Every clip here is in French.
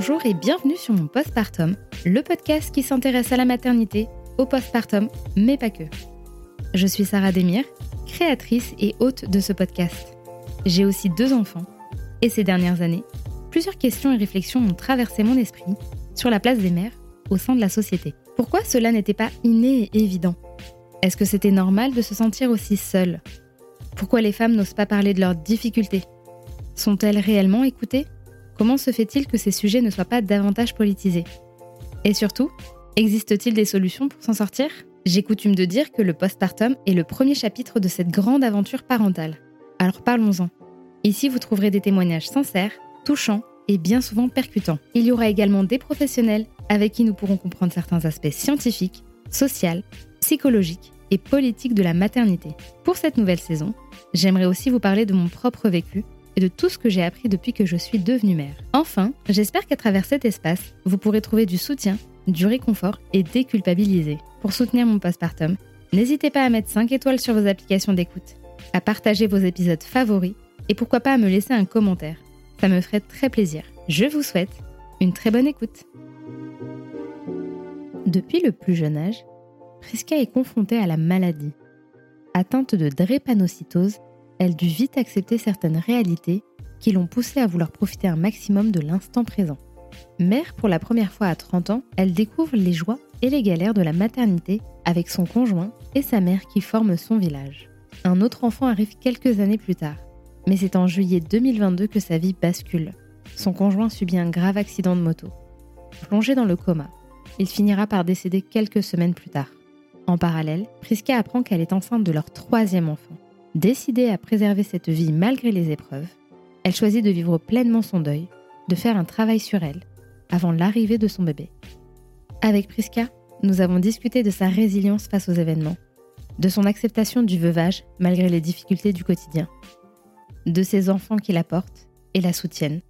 Bonjour et bienvenue sur mon postpartum, le podcast qui s'intéresse à la maternité, au postpartum, mais pas que. Je suis Sarah Demir, créatrice et hôte de ce podcast. J'ai aussi deux enfants, et ces dernières années, plusieurs questions et réflexions ont traversé mon esprit sur la place des mères au sein de la société. Pourquoi cela n'était pas inné et évident? Est-ce que c'était normal de se sentir aussi seule? Pourquoi les femmes n'osent pas parler de leurs difficultés? Sont-elles réellement écoutées? Comment se fait-il que ces sujets ne soient pas davantage politisés? Et surtout, existe-t-il des solutions pour s'en sortir? J'ai coutume de dire que le postpartum est le premier chapitre de cette grande aventure parentale. Alors parlons-en. Ici, vous trouverez des témoignages sincères, touchants et bien souvent percutants. Il y aura également des professionnels avec qui nous pourrons comprendre certains aspects scientifiques, sociaux, psychologiques et politiques de la maternité. Pour cette nouvelle saison, j'aimerais aussi vous parler de mon propre vécu et de tout ce que j'ai appris depuis que je suis devenue mère. Enfin, j'espère qu'à travers cet espace, vous pourrez trouver du soutien, du réconfort et déculpabiliser. Pour soutenir mon postpartum, n'hésitez pas à mettre 5 étoiles sur vos applications d'écoute, à partager vos épisodes favoris et pourquoi pas à me laisser un commentaire. Ça me ferait très plaisir. Je vous souhaite une très bonne écoute. Depuis le plus jeune âge, Priska est confrontée à la maladie. Atteinte de drépanocytose, elle dut vite accepter certaines réalités qui l'ont poussée à vouloir profiter un maximum de l'instant présent. Mère pour la première fois à 30 ans, elle découvre les joies et les galères de la maternité avec son conjoint et sa mère qui forment son village. Un autre enfant arrive quelques années plus tard, mais c'est en juillet 2022 que sa vie bascule. Son conjoint subit un grave accident de moto. Plongé dans le coma, il finira par décéder quelques semaines plus tard. En parallèle, Priska apprend qu'elle est enceinte de leur troisième enfant. Décidée à préserver cette vie malgré les épreuves, elle choisit de vivre pleinement son deuil, de faire un travail sur elle, avant l'arrivée de son bébé. Avec Priska, nous avons discuté de sa résilience face aux événements, de son acceptation du veuvage malgré les difficultés du quotidien, de ses enfants qui la portent et la soutiennent,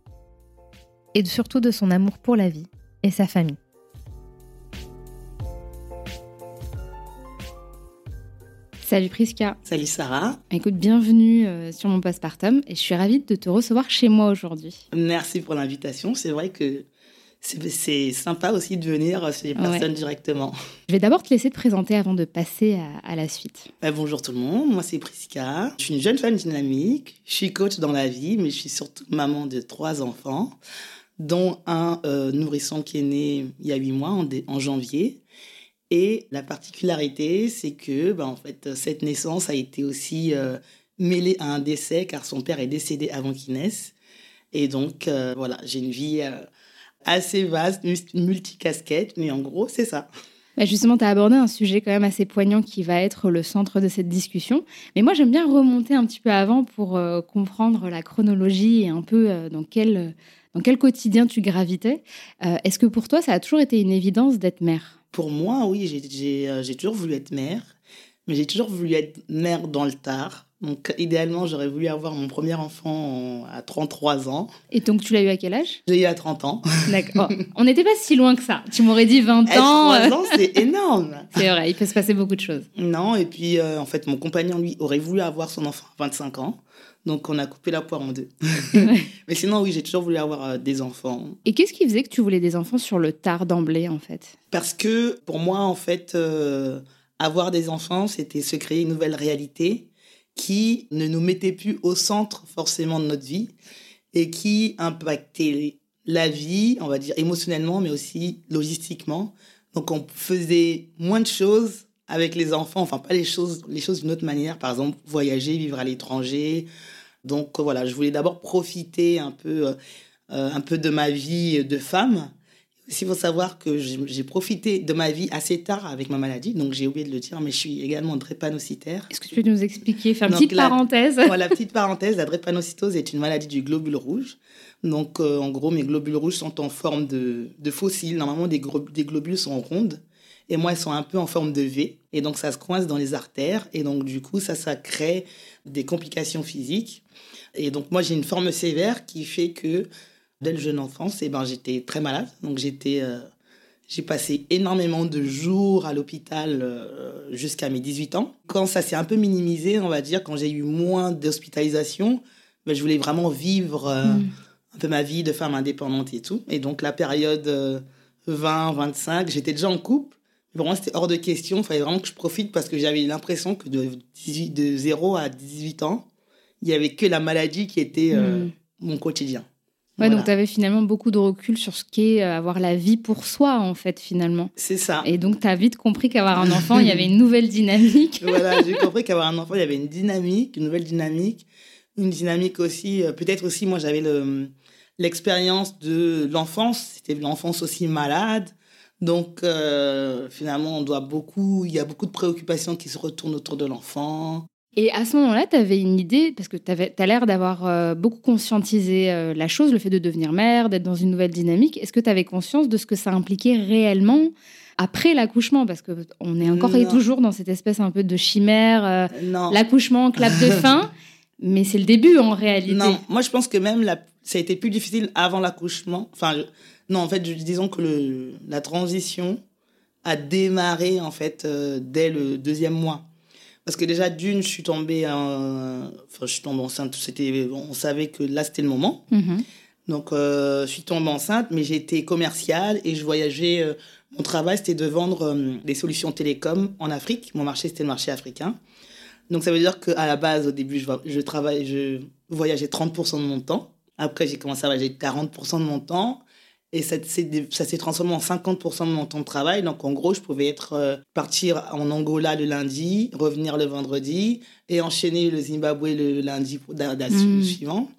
et surtout de son amour pour la vie et sa famille. Salut Priska. Salut Sarah. Écoute, bienvenue euh, sur mon postpartum et je suis ravie de te recevoir chez moi aujourd'hui. Merci pour l'invitation. C'est vrai que c'est sympa aussi de venir chez les personnes directement. Je vais d'abord te laisser te présenter avant de passer à, la suite. Bah, bonjour tout le monde, moi c'est Priska. Je suis une jeune femme dynamique. Je suis coach dans la vie, mais je suis surtout maman de trois enfants, dont un euh, nourrisson qui est né il y a huit mois, en, en janvier. Et la particularité, c'est que, ben, en fait, cette naissance a été aussi euh, mêlée à un décès, car son père est décédé avant qu'il naisse. Et donc, euh, voilà, j'ai une vie euh, assez vaste, multicasquette, mais en gros, c'est ça. Bah, justement, tu as abordé un sujet quand même assez poignant qui va être le centre de cette discussion. Mais moi, j'aime bien remonter un petit peu avant pour comprendre la chronologie et un peu dans quel, dans quel quotidien tu gravitais. Est-ce que pour toi, ça a toujours été une évidence d'être mère? Pour moi, oui, euh, j'ai toujours voulu être mère, mais j'ai toujours voulu être mère dans le tard. Donc, idéalement, j'aurais voulu avoir mon premier enfant à 33 ans. Et donc, tu l'as eu à quel âge? J'ai eu à 30 ans. D'accord. Oh, on n'était pas si loin que ça. Tu m'aurais dit 20 ans. 3 euh. ans, c'est énorme. c'est vrai, il peut se passer beaucoup de choses. Non, et puis, euh, en fait, mon compagnon, lui, aurait voulu avoir son enfant à 25 ans. Donc, on a coupé la poire en deux. Mais sinon, oui, j'ai toujours voulu avoir euh, des enfants. Et qu'est-ce qui faisait que tu voulais des enfants sur le tard d'emblée, en fait? Parce que, pour moi, en fait, euh, avoir des enfants, c'était se créer une nouvelle réalité qui ne nous mettait plus au centre forcément de notre vie et qui impactait la vie, on va dire émotionnellement, mais aussi logistiquement. Donc, on faisait moins de choses avec les enfants, enfin pas les choses, les choses d'une autre manière, par exemple voyager, vivre à l'étranger. Donc voilà, je voulais d'abord profiter un peu, euh, un peu de ma vie de femme. Il faut savoir que j'ai profité de ma vie assez tard avec ma maladie, donc j'ai oublié de le dire, mais je suis également drépanocytaire. Est-ce que tu peux nous expliquer, faire une petite parenthèse? Voilà, petite parenthèse, la drépanocytose est une maladie du globule rouge. Donc euh, en gros, mes globules rouges sont en forme de, de fossiles. Normalement, des, des globules sont rondes et moi, elles sont un peu en forme de V. Et donc, ça se coince dans les artères. Et donc, du coup, ça, ça crée des complications physiques. Et donc, moi, j'ai une forme sévère qui fait que, dès le jeune enfance, et eh ben, j'étais très malade. Donc, j'étais, euh, j'ai passé énormément de jours à l'hôpital euh, jusqu'à mes 18 ans. Quand ça s'est un peu minimisé, on va dire, quand j'ai eu moins d'hospitalisation, ben, je voulais vraiment vivre euh, mm. un peu ma vie de femme indépendante et tout. Et donc, la période 20, 25, j'étais déjà en couple. Pour moi, c'était hors de question. Il fallait vraiment que je profite parce que j'avais l'impression que de, 18, de 0 à 18 ans, il n'y avait que la maladie qui était hmm. mon quotidien. Ouais, donc tu avais finalement beaucoup de recul sur ce qu'est euh, avoir la vie pour soi, en fait, finalement. C'est ça. Et donc, tu as vite compris qu'avoir un enfant, il y avait une nouvelle dynamique. voilà, j'ai compris qu'avoir un enfant, il y avait une dynamique, une nouvelle dynamique. Une dynamique aussi, euh, peut-être aussi, moi, j'avais l'expérience de l'enfance. C'était l'enfance aussi malade. Donc, euh, finalement, on doit beaucoup, il y a beaucoup de préoccupations qui se retournent autour de l'enfant. Et à ce moment-là, tu avais une idée, parce que tu as l'air d'avoir euh, beaucoup conscientisé euh, la chose, le fait de devenir mère, d'être dans une nouvelle dynamique. Est-ce que tu avais conscience de ce que ça impliquait réellement après l'accouchement? Parce qu'on est encore et toujours dans cette espèce un peu de chimère, l'accouchement, clap de fin, mais c'est le début en réalité. Non, moi je pense que même la... ça a été plus difficile avant l'accouchement. Enfin, non, en fait, disons que le... la transition a démarré en fait dès le deuxième mois. Parce que déjà, d'une, je suis tombée, enfin, je suis tombée enceinte. C'était, on savait que là, c'était le moment. Mhm. Donc, euh, je suis tombée enceinte, mais j'étais commerciale et je voyageais. Euh, mon travail, c'était de vendre euh, des solutions télécom en Afrique. Mon marché, c'était le marché africain. Donc, ça veut dire qu'à la base, au début, je, je, travaille, je voyageais 30% de mon temps. Après, j'ai commencé à voyager 40% de mon temps. Et ça, ça s'est transformé en 50% de mon temps de travail. Donc, en gros, je pouvais être euh, partir en Angola le lundi, revenir le vendredi et enchaîner le Zimbabwe le lundi mmh. suivant.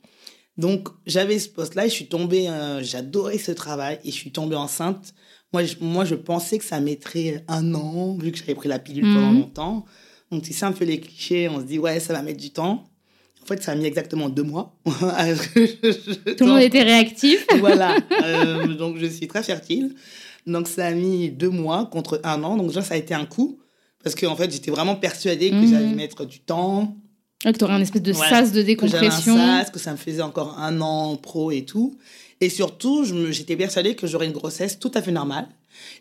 Donc, j'avais ce poste-là et je suis tombée, euh, j'adorais ce travail et je suis tombée enceinte. Moi je, moi, je pensais que ça mettrait un an, vu que j'avais pris la pilule pendant mmh. longtemps. Donc, c'est un peu les clichés. On se dit, ouais, ça va mettre du temps. En fait, ça a mis exactement deux mois. Tout le monde était réactif. voilà. Euh, donc, je suis très fertile. Donc, ça a mis deux mois contre un an. Donc, déjà, ça a été un coup. Parce qu'en en fait, j'étais vraiment persuadée que j'allais mhm. mettre du temps. que tu aurais un espèce de sas de décompression. Que un sas, que ça me faisait encore un an pro et tout. Et surtout, j'étais persuadée que j'aurais une grossesse tout à fait normale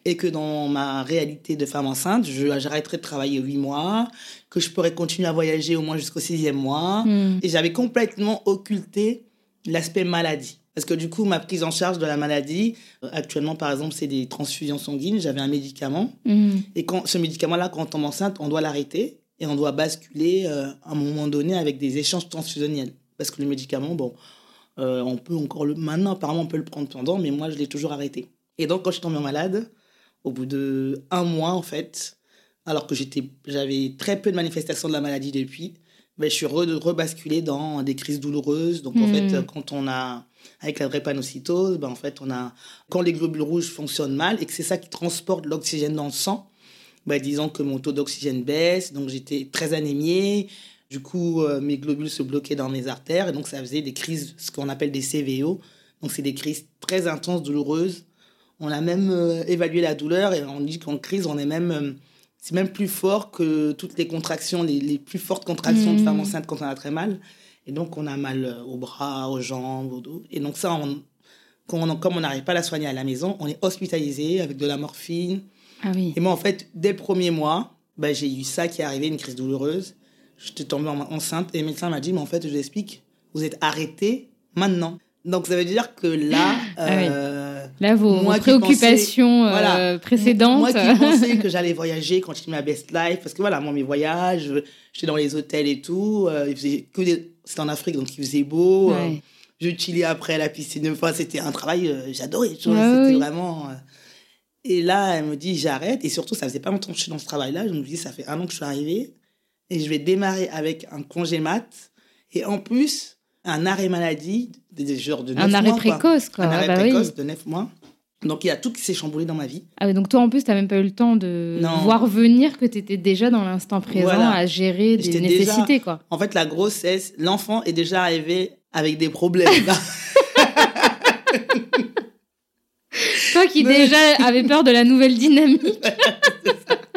et que dans ma réalité de femme enceinte, j'arrêterais de travailler huit mois, que je pourrais continuer à voyager au moins jusqu'au sixième mois. Hmm. Et j'avais complètement occulté l'aspect maladie. Parce que du coup, ma prise en charge de la maladie, euh, actuellement, par exemple, c'est des transfusions sanguines. J'avais un médicament. Hmm. Et quand ce médicament-là, quand on tombe enceinte, on doit l'arrêter et on doit basculer euh, à un moment donné avec des échanges transfusionnels. Parce que le médicament, bon, euh, on peut encore le. Maintenant, apparemment, on peut le prendre pendant, mais moi, je l'ai toujours arrêté. Et donc, quand je suis tombée malade, au bout de un mois, en fait, alors que j'avais très peu de manifestations de la maladie depuis, ben, je suis rebasculée dans des crises douloureuses. Donc, en fait, hmm. quand on a, avec la drépanocytose, ben, en fait, on a, quand les globules rouges fonctionnent mal et que c'est ça qui transporte l'oxygène dans le sang, ben, disons que mon taux d'oxygène baisse, donc j'étais très anémiée. Du coup, euh, mes globules se bloquaient dans mes artères et donc ça faisait des crises, ce qu'on appelle des CVO. Donc, c'est des crises très intenses, douloureuses, on a même euh, évalué la douleur et on dit qu'en crise, on est même, euh, c'est même plus fort que toutes les contractions, les, plus fortes contractions de mmh. femme enceinte quand on a très mal. Et donc, on a mal euh, aux bras, aux jambes, au dos. Et donc, ça, comme on n'arrive pas à la soigner à la maison, on est hospitalisé avec de la morphine. Ah oui. Et moi, en fait, dès le premier mois, bah, j'ai eu ça qui est arrivé, une crise douloureuse. J'étais tombée enceinte et le médecin m'a dit, mais en fait, je vous explique, vous êtes arrêté maintenant. Donc, ça veut dire que là, ah Là, vos, préoccupations euh, précédentes. Moi qui pensais que j'allais voyager, continuer ma best life, parce que voilà, moi, mes voyages, j'étais dans les hôtels et tout. Euh, que C'était en Afrique, donc il faisait beau. Euh, je chillais après à la piscine. Enfin, c'était un travail, j'adorais. c'était vraiment. Et là, elle me dit, j'arrête. Et surtout, ça faisait pas longtemps que je suis dans ce travail-là. Je me dis, ça fait un an que je suis arrivée. Et je vais démarrer avec un congé mat. Et en plus, un arrêt maladie des genres de 9 un arrêt précoce, quoi. Un arrêt bah précoce de 9 mois. Donc il y a tout qui s'est chamboulé dans ma vie. Ah oui, donc toi en plus, tu n'as même pas eu le temps de voir venir que tu étais déjà dans l'instant présent à gérer des nécessités. quoi. En fait, la grossesse, l'enfant est déjà arrivé avec des problèmes. toi qui déjà avais peur de la nouvelle dynamique.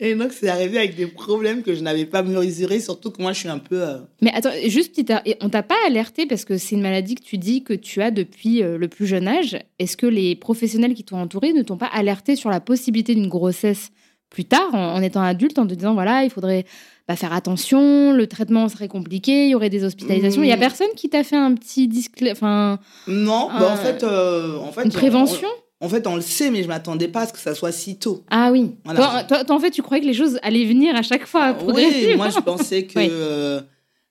Et donc, c'est arrivé avec des problèmes que je n'avais pas mesurés, surtout que moi, je suis un peu. Euh, Mais attends, juste petite. On t'a pas alerté parce que c'est une maladie que tu dis que tu as depuis euh, le plus jeune âge. Est-ce que les professionnels qui t'ont entouré ne t'ont pas alerté sur la possibilité d'une grossesse plus tard, en, étant adulte, en te disant voilà, il faudrait bah, faire attention, le traitement serait compliqué, il y aurait des hospitalisations. Il y a mm. personne qui t'a fait un petit disque, enfin. Non, bah, en fait, euh, en fait, une prévention? En fait, on le sait, mais je m'attendais pas à ce que ça soit si tôt. Ah oui. Toi, en fait, tu croyais que les choses allaient venir à chaque fois. Oui, moi, je pensais que euh,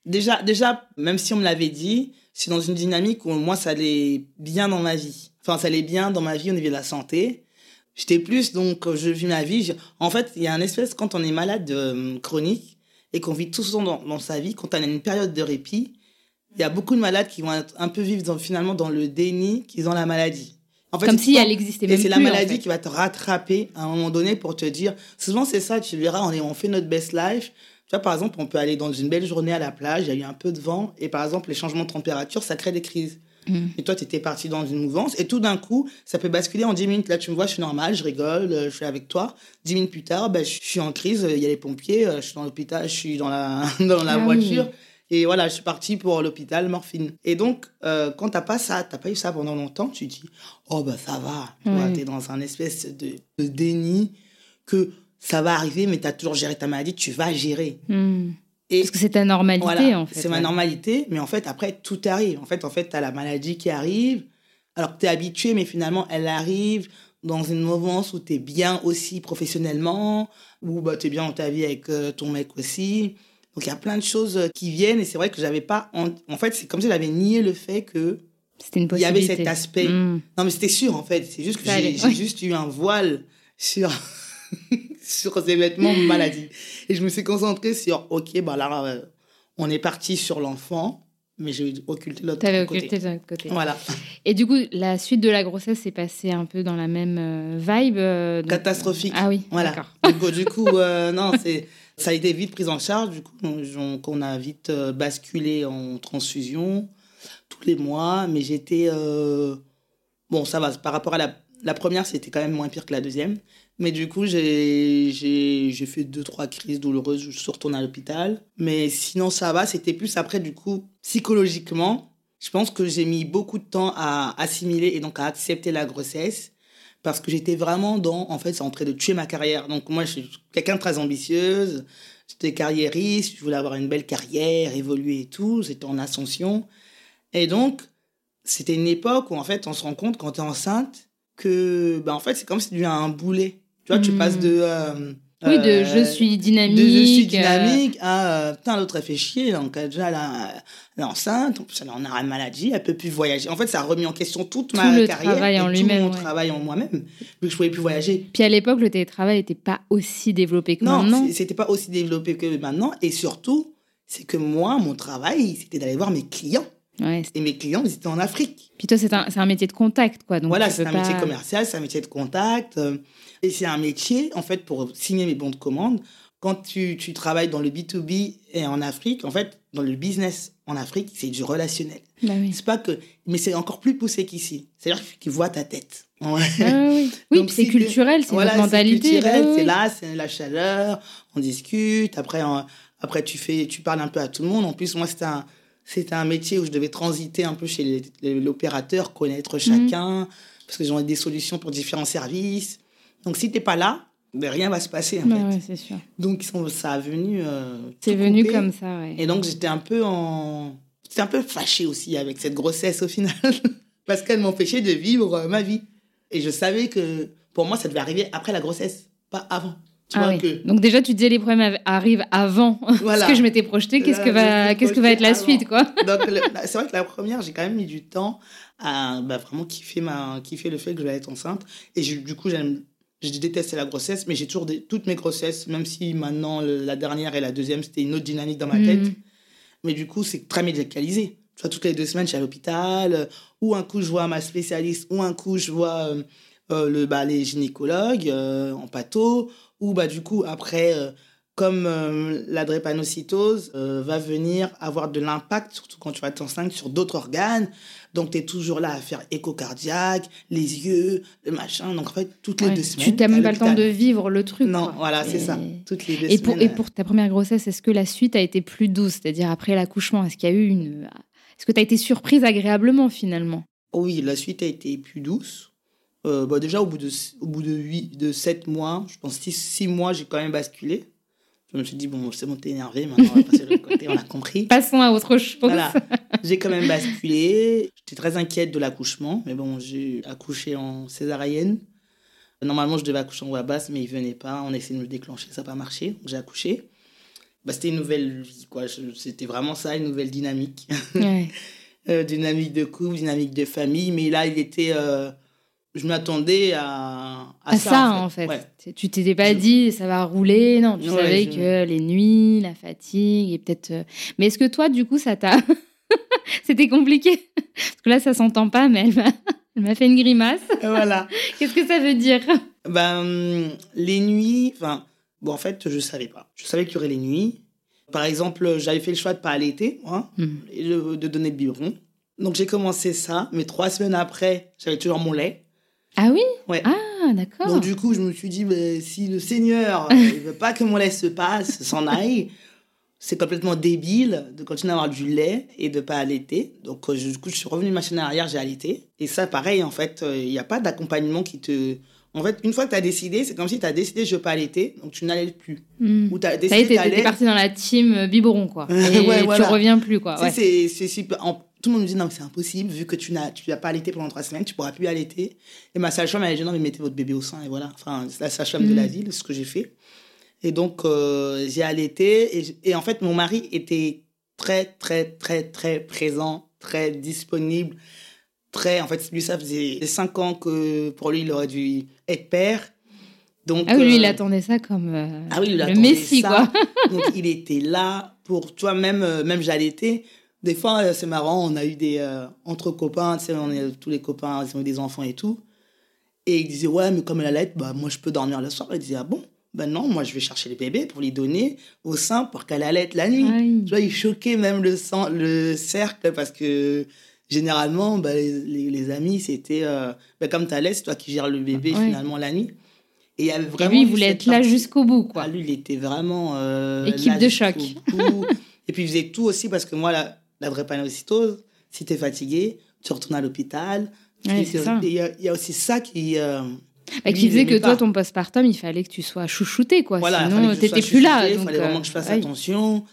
déjà, déjà, même si on me l'avait dit, c'est dans une dynamique où moi, ça allait bien dans ma vie. Enfin, ça allait bien dans ma vie au niveau de la santé. J'étais plus, donc, je vis ma vie. En fait, il y a un espèce, quand on est malade euh, chronique et qu'on vit tout ce temps dans, sa vie, quand on a une période de répit, il y a beaucoup de malades qui vont un peu vivre finalement dans le déni qu'ils ont la maladie. En fait, Comme si elle existait même Et c'est la maladie qui va te rattraper à un moment donné pour te dire. Souvent, c'est ça, tu verras, on, est, on fait notre best life. Tu vois, par exemple, on peut aller dans une belle journée à la plage, il y a eu un peu de vent, et par exemple, les changements de température, ça crée des crises. Mm. Et toi, tu étais parti dans une mouvance. Et tout d'un coup, ça peut basculer en 10 minutes. Là, tu me vois, je suis normal, je rigole, euh, je suis avec toi. 10 minutes plus tard, ben, je suis en crise, il y a les pompiers, euh, je suis dans l'hôpital, je suis dans la, dans la ah voiture. Et voilà, je suis parti pour l'hôpital, morphine. Et donc, euh, quand t'as pas ça, t'as pas eu ça pendant longtemps, tu dis, oh ben ça va. Tu es dans un espèce de, de, déni que ça va arriver, mais tu as toujours géré ta maladie, tu vas gérer. Mm. Parce que c'est ta normalité, en fait. C'est ma normalité, mais en fait, après, tout arrive. En fait, en fait tu as la maladie qui arrive, alors que tu es habitué, mais finalement, elle arrive dans une mouvance où tu es bien aussi professionnellement, où bah, tu es bien dans ta vie avec euh, ton mec aussi. Donc, il y a plein de choses euh, qui viennent, et c'est vrai que j'avais pas. En, fait, c'est comme si j'avais nié le fait que. C'était une Il y avait cet aspect. Hmm. Non, mais c'était sûr, en fait. C'est juste que j'ai juste eu un voile sur. sur ces vêtements maladie. Et je me suis concentrée sur, ok, bah là, euh, on est parti sur l'enfant, mais j'ai occulté l'autre côté. occulté l'autre côté. Voilà. Et du coup, la suite de la grossesse s'est passée un peu dans la même euh, vibe. Euh, Catastrophique. Ah oui, voilà. Du coup, non, c'est ça a été vite pris en charge. Du coup, on, on a vite basculé en transfusion tous les mois, mais j'étais bon, ça va. Par rapport à la, la première, c'était quand même moins pire que la deuxième. Mais du coup, j'ai fait deux, trois crises douloureuses. Je suis retournée à l'hôpital. Mais sinon, ça va. C'était plus après, du coup, psychologiquement. Je pense que j'ai mis beaucoup de temps à assimiler et donc à accepter la grossesse. Parce que j'étais vraiment dans, en fait, c'est en train de tuer ma carrière. Donc moi, je suis quelqu'un de très ambitieuse. J'étais carriériste. Je voulais avoir une belle carrière, évoluer et tout. J'étais en ascension. Et donc, c'était une époque où, en fait, on se rend compte quand tu es enceinte que, ben, en fait, c'est comme si tu as un boulet tu vois, tu hmm. passes de. Euh, oui, de je suis dynamique. De je suis dynamique à euh, putain, l'autre elle fait chier, donc déjà elle, est enceinte, en plus elle en arrêt de maladie, elle peut plus voyager. En fait, ça a remis en question toute ma le carrière travail en tout mon travail en moi-même, vu que je pouvais plus voyager. Puis à l'époque, le télétravail n'était pas aussi développé que maintenant. Non, c'était pas aussi développé que maintenant, et surtout, c'est que moi, mon travail, c'était d'aller voir mes clients. Ouais, et mes clients, ils étaient en Afrique. Puis toi, c'est un, un, métier de contact, quoi. Donc voilà, c'est un métier commercial, c'est un métier de contact. Euh, et c'est un métier, en fait, pour signer mes bons de commande, quand tu, tu, travailles dans le B2B et en Afrique, en fait, dans le business en Afrique, c'est du relationnel. Bah oui. C'est pas que, mais c'est encore plus poussé qu'ici. C'est-à-dire qu'ils voient ta tête. Ah oui, oui c'est culturel, c'est voilà, mentalité. C'est là, c'est la chaleur, on discute. Après, après tu fais, tu parles un peu à tout le monde. En plus, moi, c'était un, c'était un métier où je devais transiter un peu chez l'opérateur, connaître mhm. chacun, parce qu'ils ont des solutions pour différents services. Donc, si tu n'es pas là, ben, rien va se passer, en fait. c'est sûr. Donc, ça a venu... Euh, c'est venu comme ça, ouais. Et donc, j'étais un peu en... J'étais un peu fâchée aussi avec cette grossesse, au final. parce qu'elle m'empêchait de vivre euh, ma vie. Et je savais que, pour moi, ça devait arriver après la grossesse, pas avant. Ah Donc déjà, tu disais les problèmes arrivent avant ce que je m'étais projeté. Qu'est-ce que va, qu'est-ce que va être la suite, quoi? C'est vrai que la première, j'ai quand même mis du temps à bah, vraiment kiffer ma, kiffer le fait que je vais être enceinte. Et du coup, j'aime, je détestais la grossesse, mais j'ai toujours des, toutes mes grossesses, même si maintenant la dernière et la deuxième, c'était une autre dynamique dans ma tête. Hmm. Mais du coup, c'est très médicalisé. Tu vois, toutes les deux semaines, je suis à l'hôpital, euh, ou un coup, je vois ma spécialiste, ou un coup, je vois euh, euh, le, bah, les gynécologues en pathos ou bah, du coup, après, comme la drépanocytose va venir avoir de l'impact, surtout quand tu vas être enceinte, sur d'autres organes. Donc, tu es toujours là à faire écho cardiaque, les yeux, le machin. Donc, en fait, toutes les deux semaines. Tu n'as même pas le temps de vivre le truc. Non, voilà, c'est ça. Toutes les deux et semaines. Pour, et pour ta première grossesse, est-ce que la suite a été plus douce? C'est-à-dire après l'accouchement, est-ce qu'il y a eu une. Est-ce que tu as été surprise agréablement finalement? Oui, la suite a été plus douce. Euh, bah, déjà, au bout de, au bout de, 8, de 7 mois, je pense 6, mois, j'ai quand même basculé. Je me suis dit, bon, c'est bon, t'es énervé, maintenant on va passer de l'autre côté, on a compris. Passons à autre chose. Voilà, j'ai quand même basculé. J'étais très inquiète de l'accouchement, mais bon, j'ai accouché en césarienne. Normalement, je devais accoucher en voie basse, mais il venait pas. On a essayé de me déclencher, ça n'a pas marché. J'ai accouché. Bah, c'était une nouvelle vie, quoi. C'était vraiment ça, une nouvelle dynamique. Ouais. Euh, dynamique de couple, dynamique de famille. Mais là, il était. Euh, je m'attendais à, à, ça, en fait. Tu t'étais pas dit ça va rouler, non. Tu savais que les nuits, la fatigue et peut-être. Euh, mais est-ce que toi, du coup, ça t'a. C'était compliqué? Parce que là, ça s'entend pas, mais elle m'a fait une grimace. Voilà. Qu'est-ce que ça veut dire? Ben, les nuits. Enfin, bon, en fait, je savais pas. Je savais qu'il y aurait les nuits. Par exemple, j'avais fait le choix de pas allaiter, et de, de donner le biberon. Donc j'ai commencé ça, mais trois semaines après, j'avais toujours mon lait. Ah oui Ouais. Ah, d'accord. Donc, du coup, je me suis dit, bah, si le Seigneur ne veut pas que mon lait se passe, s'en aille, c'est complètement débile de continuer à avoir du lait et de pas allaiter. Donc, euh, du coup, je suis revenue machine arrière, j'ai allaité. Et ça, pareil, en fait, euh, il n'y a pas d'accompagnement qui te. En fait, une fois que tu as décidé, c'est comme si tu as décidé je veux pas allaiter, donc tu n'allaites plus. Hmm. Ou tu as décidé. Ça y est, parti dans la team euh, biberon, quoi. Et ouais, tu reviens plus, quoi. Ouais. C'est super tout le monde me dit non, mais c'est impossible, vu que tu n'as tu pas allaité pendant trois semaines, tu pourras plus allaiter. Et ma sage-femme, elle a dit non, mais mettez votre bébé au sein, et voilà. Enfin, c'est la sage-femme de la mm. ville, ce que j'ai fait. Et donc, euh, j'ai allaité, et, et, en fait, mon mari était très, très, très, très présent, très disponible, très. En fait, lui, ça faisait cinq ans que pour lui, il aurait dû être père. Donc, ah oui, lui, il euh, attendait ça comme euh, ah oui, il le Messie, quoi. donc, il était là pour toi, même, même j'allaitais des fois, euh, c'est marrant, on a eu des. Euh, entre copains, tu sais, on est tous les copains, ils ont eu des enfants et tout. Et ils disaient, ouais, mais comme elle allait, bah, moi, je peux dormir le soir. Ils disaient, ah bon? Ben non, moi, je vais chercher les bébés pour les donner au sein pour qu'elle allait la nuit. Tu vois, ils choquaient même le, sang, le cercle parce que généralement, bah, les, les, amis, c'était. Euh, bah, comme tu allais, c'est toi qui gères le bébé finalement la nuit. Et, il vraiment lui, il voulait être là jusqu'au bout, quoi. Ah, lui, il était vraiment. Équipe de choc. et puis, il faisait tout aussi parce que moi, là, la drépanocytose, si tu es fatigué, tu retournes à l'hôpital. Il y, y, a aussi ça qui. Euh, bah, qui faisait que toi, ton postpartum, il fallait que tu sois chouchouté, quoi. Voilà, Sinon, tu n'étais plus là. Il fallait vraiment que je fasse euh, attention.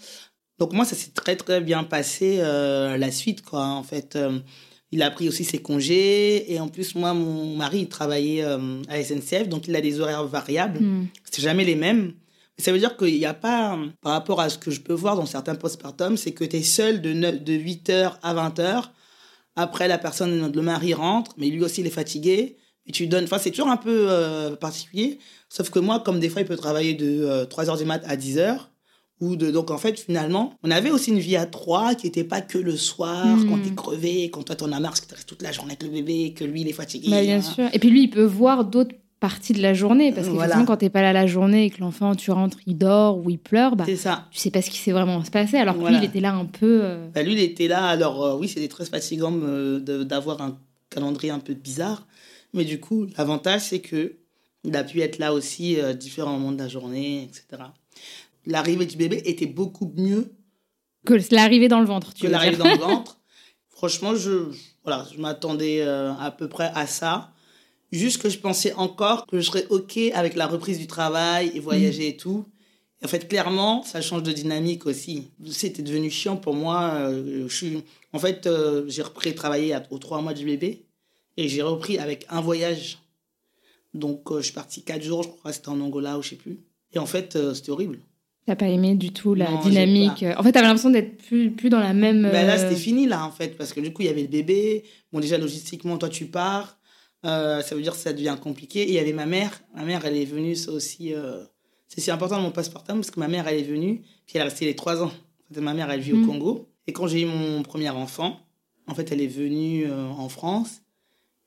Donc, moi, ça s'est très, très bien passé euh, la suite, quoi. En fait, il a pris aussi ses congés. Et en plus, moi, mon mari, il travaillait à SNCF, donc il a des horaires variables. Hmm. C'était jamais les mêmes. Ça veut dire qu'il n'y a pas, par rapport à ce que je peux voir dans certains postpartum, c'est que tu es seul de, de 8h à 20h. Après, la personne, le mari rentre, mais lui aussi, il est fatigué. Et tu donnes. Enfin, c'est toujours un peu euh, particulier. Sauf que moi, comme des fois, il peut travailler de 3h euh, du mat à 10h. Ou de, donc, en fait, finalement, on avait aussi une vie à trois qui n'était pas que le soir, quand hmm. quand t'es crevé, quand toi, t'en as marre, parce que tu restes toute la journée avec le bébé, que lui, il est fatigué. Bah, bien sûr. Et puis, lui, il peut voir d'autres partie de la journée. Parce que voilà. quand t'es pas là la journée et que l'enfant, tu rentres, il dort ou il pleure, bah, ça. tu sais pas ce qui s'est vraiment passé. Alors que lui, il était là un peu. Euh, bah, lui, il était là. Alors, euh, oui, c'était très fatigant euh, d'avoir un calendrier un peu bizarre. Mais du coup, l'avantage, c'est que il a pu être là aussi différents moments de la journée, etc. L'arrivée du bébé était beaucoup mieux que l'arrivée dans le ventre. Tu que l'arrivée dans le ventre. Franchement, je, voilà, je m'attendais à peu près à ça. Juste que je pensais encore que je serais OK avec la reprise du travail et voyager et tout. en fait, clairement, ça change de dynamique aussi. C'était devenu chiant pour moi. Euh, je suis... En fait, euh, j'ai repris travailler aux trois mois du bébé et j'ai repris avec un voyage. Donc, euh, je suis parti quatre jours, je crois que c'était en Angola ou je sais plus. Et en fait, c'était horrible. T'as pas aimé du tout la dynamique. En fait, t'avais l'impression d'être plus, plus dans la même. Ben là, c'était fini, là, en fait, parce que du coup, il y avait le bébé. Bon, déjà, logistiquement, toi, tu pars. Euh, ça veut dire que ça devient compliqué. Et il y avait ma mère. Ma mère, elle est venue, ça aussi. Euh, c'est si important mon passeport parce que ma mère, elle est venue, puis elle est restée les trois ans. ma mère, elle vit au mm. Congo. Et quand j'ai eu mon premier enfant, en fait, elle est venue euh, en France.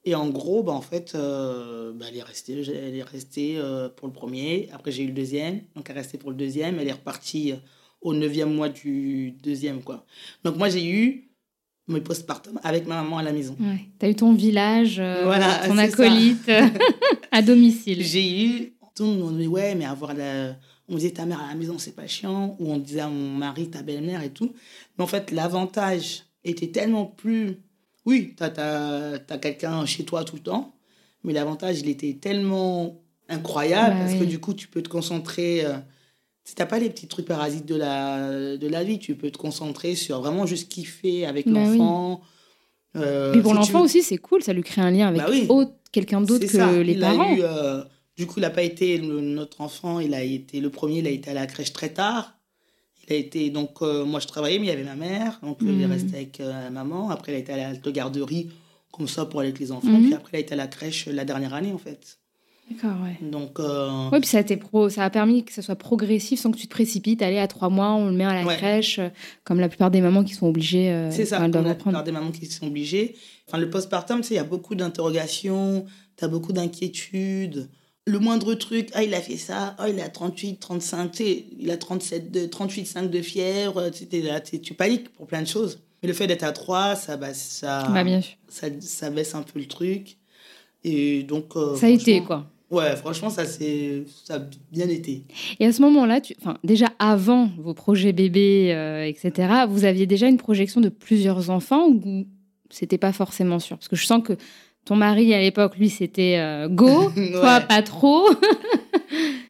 Et en gros, bah, en fait, bah, elle est restée, elle est restée pour le premier. Après, j'ai eu le deuxième. Donc, elle est restée pour le deuxième. Elle est repartie au neuvième mois du deuxième, quoi. Donc, moi, j'ai eu mes postpartum avec ma maman à la maison. Ouais. Tu as eu ton village, euh, ton acolyte à domicile. J'ai eu, tout le monde me dit, ouais, mais avoir la... On disait ta mère à la maison, c'est pas chiant. Ou on disait à mon mari, ta belle-mère et tout. Mais en fait, l'avantage était tellement plus. Oui, tu as, as, quelqu'un chez toi tout le temps. Mais l'avantage, il était tellement incroyable Bah parce que du coup, tu peux te concentrer. euh, si t'as pas les petits trucs parasites de la, de la vie, tu peux te concentrer sur vraiment juste kiffer avec Bah oui. l'enfant. Euh, Puis pour si l'enfant veux- aussi, c'est cool, ça lui crée un lien avec Bah oui. autre- quelqu'un d'autre que ça. les Il parents. A eu, euh, du coup, il n'a pas été le- notre enfant. Il a été le premier. Il a été à la crèche très tard. Il a été donc euh, moi je travaillais, mais il y avait ma mère. Donc il est Mhm. resté avec euh, maman. Après il a été à la garderie comme ça pour aller avec les enfants. Mhm. Puis après il a été à la crèche la dernière année en fait. D'accord, ouais. Donc euh, Ouais, puis ça a, été pro, ça a permis que ce soit progressif sans que tu te précipites. Aller à trois mois, on le met à la Ouais. crèche, euh, comme la plupart des mamans qui sont obligées. euh, c'est ça. Comme la plupart des mamans qui sont obligées. Enfin le postpartum, tu sais, il y a beaucoup d'interrogations. Tu as beaucoup d'inquiétudes. Le moindre truc, ah, il a fait ça, ah, il a 38, 35, tu sais, il a 37, de, 38, 5 de fièvre, tu, là, tu paniques pour plein de choses. Mais le fait d'être à 3, ça, bah, ça, Bah, bien ça, ça baisse un peu le truc. Et donc. euh, Ça a été, quoi. Ouais, franchement, ça, c'est, ça a bien été. Et à ce moment-là, tu... enfin, déjà avant vos projets bébés, euh, etc., vous aviez déjà une projection de plusieurs enfants ou c'était pas forcément sûr? Parce que je sens que ton mari, à l'époque, lui, c'était euh, go, toi, pas trop.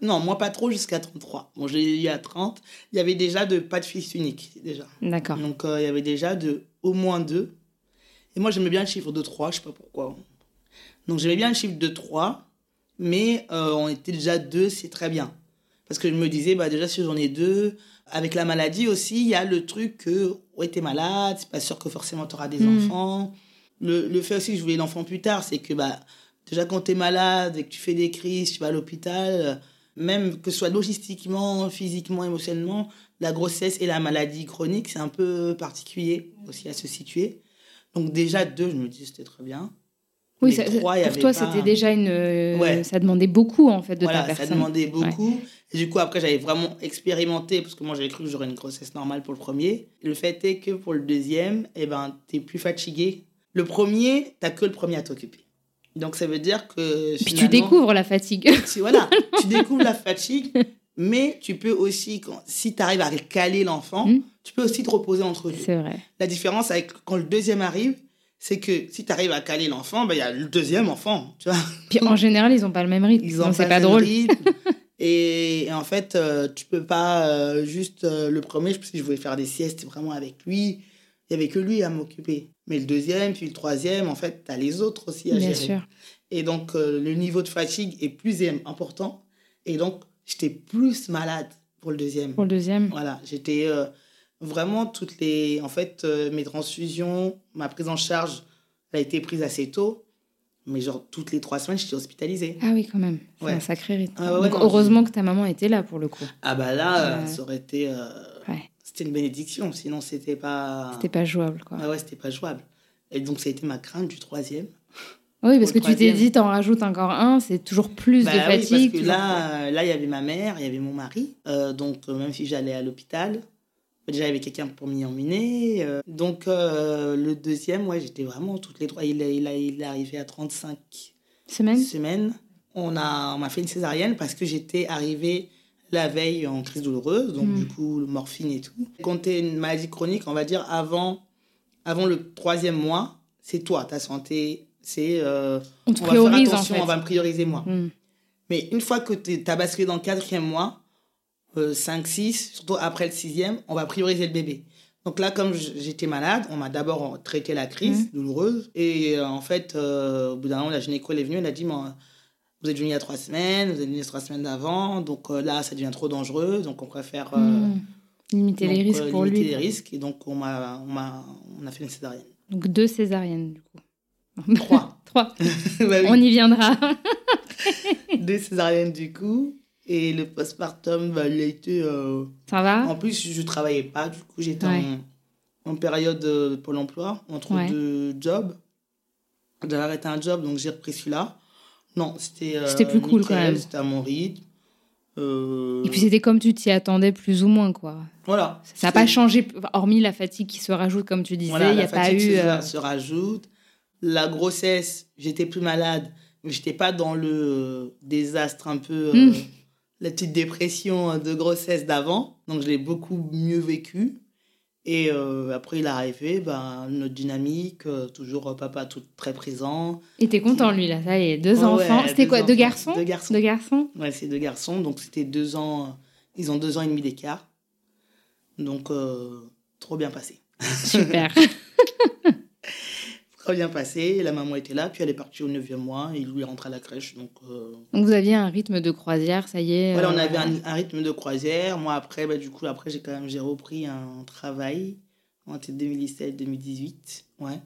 Non, moi, pas trop jusqu'à 33. Bon, j'ai eu à 30. Il y avait déjà de pas de fils unique, déjà. D'accord. Donc, euh, il y avait déjà de au moins deux. Et moi, j'aimais bien le chiffre de 3, je sais pas pourquoi. Donc, j'aimais bien le chiffre de 3, mais euh, on était déjà deux, c'est très bien. Parce que je me disais, bah, déjà, si j'en ai deux, avec la maladie aussi, il y a le truc que, ouais, t'es malade, c'est pas sûr que forcément tu auras des Mm. enfants. Le, le fait aussi que je voulais l'enfant plus tard, c'est que, bah, déjà, quand t'es malade et que tu fais des crises, tu vas à l'hôpital, même que ce soit logistiquement, physiquement, émotionnellement, la grossesse et la maladie chronique, c'est un peu particulier aussi à se situer. Donc déjà, deux, je me dis, c'était très bien. Oui, ça- trois, pour toi, pas- c'était déjà une. euh, Ouais. Ça demandait beaucoup, en fait, de voilà, ta ça personne. demandait beaucoup. Et du coup, après, j'avais vraiment expérimenté, parce que moi, j'avais cru que j'aurais une grossesse normale pour le premier. Le fait est que pour le deuxième, eh ben, t'es plus fatigué. Le premier, t'as que le premier à t'occuper. Donc, ça veut dire que. Puis tu découvres la fatigue. tu- voilà, tu découvres la fatigue, mais tu peux aussi, quand, si tu arrives à caler l'enfant, Mm. tu peux aussi te reposer entre deux. C'est vrai. La différence avec quand le deuxième arrive, c'est que si tu arrives à caler l'enfant, ben, il y a le deuxième enfant. Tu vois Puis en général, ils ont pas le même rythme. Ils sinon ont c'est pas pas le même drôle. rythme. et, et en fait, euh, tu peux pas euh, juste euh, le premier, parce que je voulais faire des siestes vraiment avec lui. Il y avait que lui à m'occuper. Mais le deuxième, puis le troisième, en fait, tu as les autres aussi à Bien gérer. sûr. Et donc, euh, le niveau de fatigue est plus important. Et donc, j'étais plus malade pour le deuxième. Pour le deuxième. Voilà, j'étais vraiment toutes les. En fait, euh, mes transfusions, ma prise en charge, elle a été prise assez tôt. Mais genre, toutes les trois semaines, j'étais hospitalisée. Ah oui, quand même. C'est Ouais. un sacré rythme. Ah ouais, Donc, non, heureusement que ta maman était là pour le coup. Ah bah là, Ouais. euh, ça aurait été. euh, Ouais. C'était une bénédiction, sinon c'était pas. C'était pas jouable, quoi. Ah ouais, c'était pas jouable. Et donc, ça a été ma crainte du troisième. Oui, parce que tu t'es dit, t'en rajoutes encore un, c'est toujours plus Bah de oui, fatigue. parce que là, euh, là, il y avait ma mère, il y avait mon mari. Euh, donc, euh, même si j'allais à l'hôpital, déjà, il y avait quelqu'un pour m'y emmener. euh. donc, euh, le deuxième, ouais, j'étais vraiment toutes les trois. Il, est- il, il est arrivé à 35 Semaine semaines. On a, on m'a fait une césarienne parce que j'étais arrivée la veille en crise douloureuse, donc Mm. du coup, le morphine et tout. Quand tu une maladie chronique, on va dire avant, avant le troisième mois, c'est toi, ta santé, c'est. euh, On te on va faire en attention, fait. on va me prioriser moi. Hmm. Mais une fois que tu as basculé dans le quatrième mois, euh, 5, 6, surtout après le sixième, on va prioriser le bébé. Donc là, comme j'étais malade, on m'a d'abord traité la crise douloureuse. Et euh, en fait, euh, au bout d'un moment, la gynéco elle est venue, elle a dit euh, Vous êtes venu il y a trois semaines, vous êtes venu a trois semaines d'avant, donc euh, là, ça devient trop dangereux, donc on préfère euh, Hmm. Limiter les risques euh, pour limiter lui. les quoi. risques. Et donc, on, m'a, on, m'a, on a fait une césarienne. Donc deux césariennes, du coup. Trois. Trois. Bah oui. On y viendra. Deux césariennes du coup. Et le postpartum, bah, il a été. euh, Ça va? En plus, je travaillais pas, du coup, j'étais Ouais. en, en période euh, Pôle emploi, entre Ouais. deux jobs. J'avais arrêté un job, donc j'ai repris celui-là. Non, c'était. euh, C'était plus cool, quand même. C'était à mon rythme. Euh, Et puis c'était comme tu t'y attendais plus ou moins, quoi. voilà. Ça n'a pas changé, hormis la fatigue qui se rajoute, comme tu disais. Voilà, Il n'y a pas eu. se, euh, se rajoute. La grossesse, j'étais plus malade, mais j'étais pas dans le désastre un peu. euh, Mm. La petite dépression de grossesse d'avant. Donc, je l'ai beaucoup mieux vécu. Et euh, après, il est arrivé, ben, notre dynamique, euh, toujours papa tout très présent. Et t'es content, lui, là, ça y est, deux enfants. C'était quoi, deux garçons Deux garçons. Deux garçons Ouais, c'est deux garçons, donc c'était deux ans, ils ont deux ans et demi d'écart. Donc, trop bien passé. Super. Très bien passé. La maman était là, puis elle est partie au 9e mois et lui rentre à la crèche. Donc, euh, donc vous aviez un rythme de croisière, ça y est Voilà, on euh, avait un, rythme de croisière. Moi, après, bah, du coup, après, j'ai quand même j'ai repris un travail entre 2017-2018. Ouais.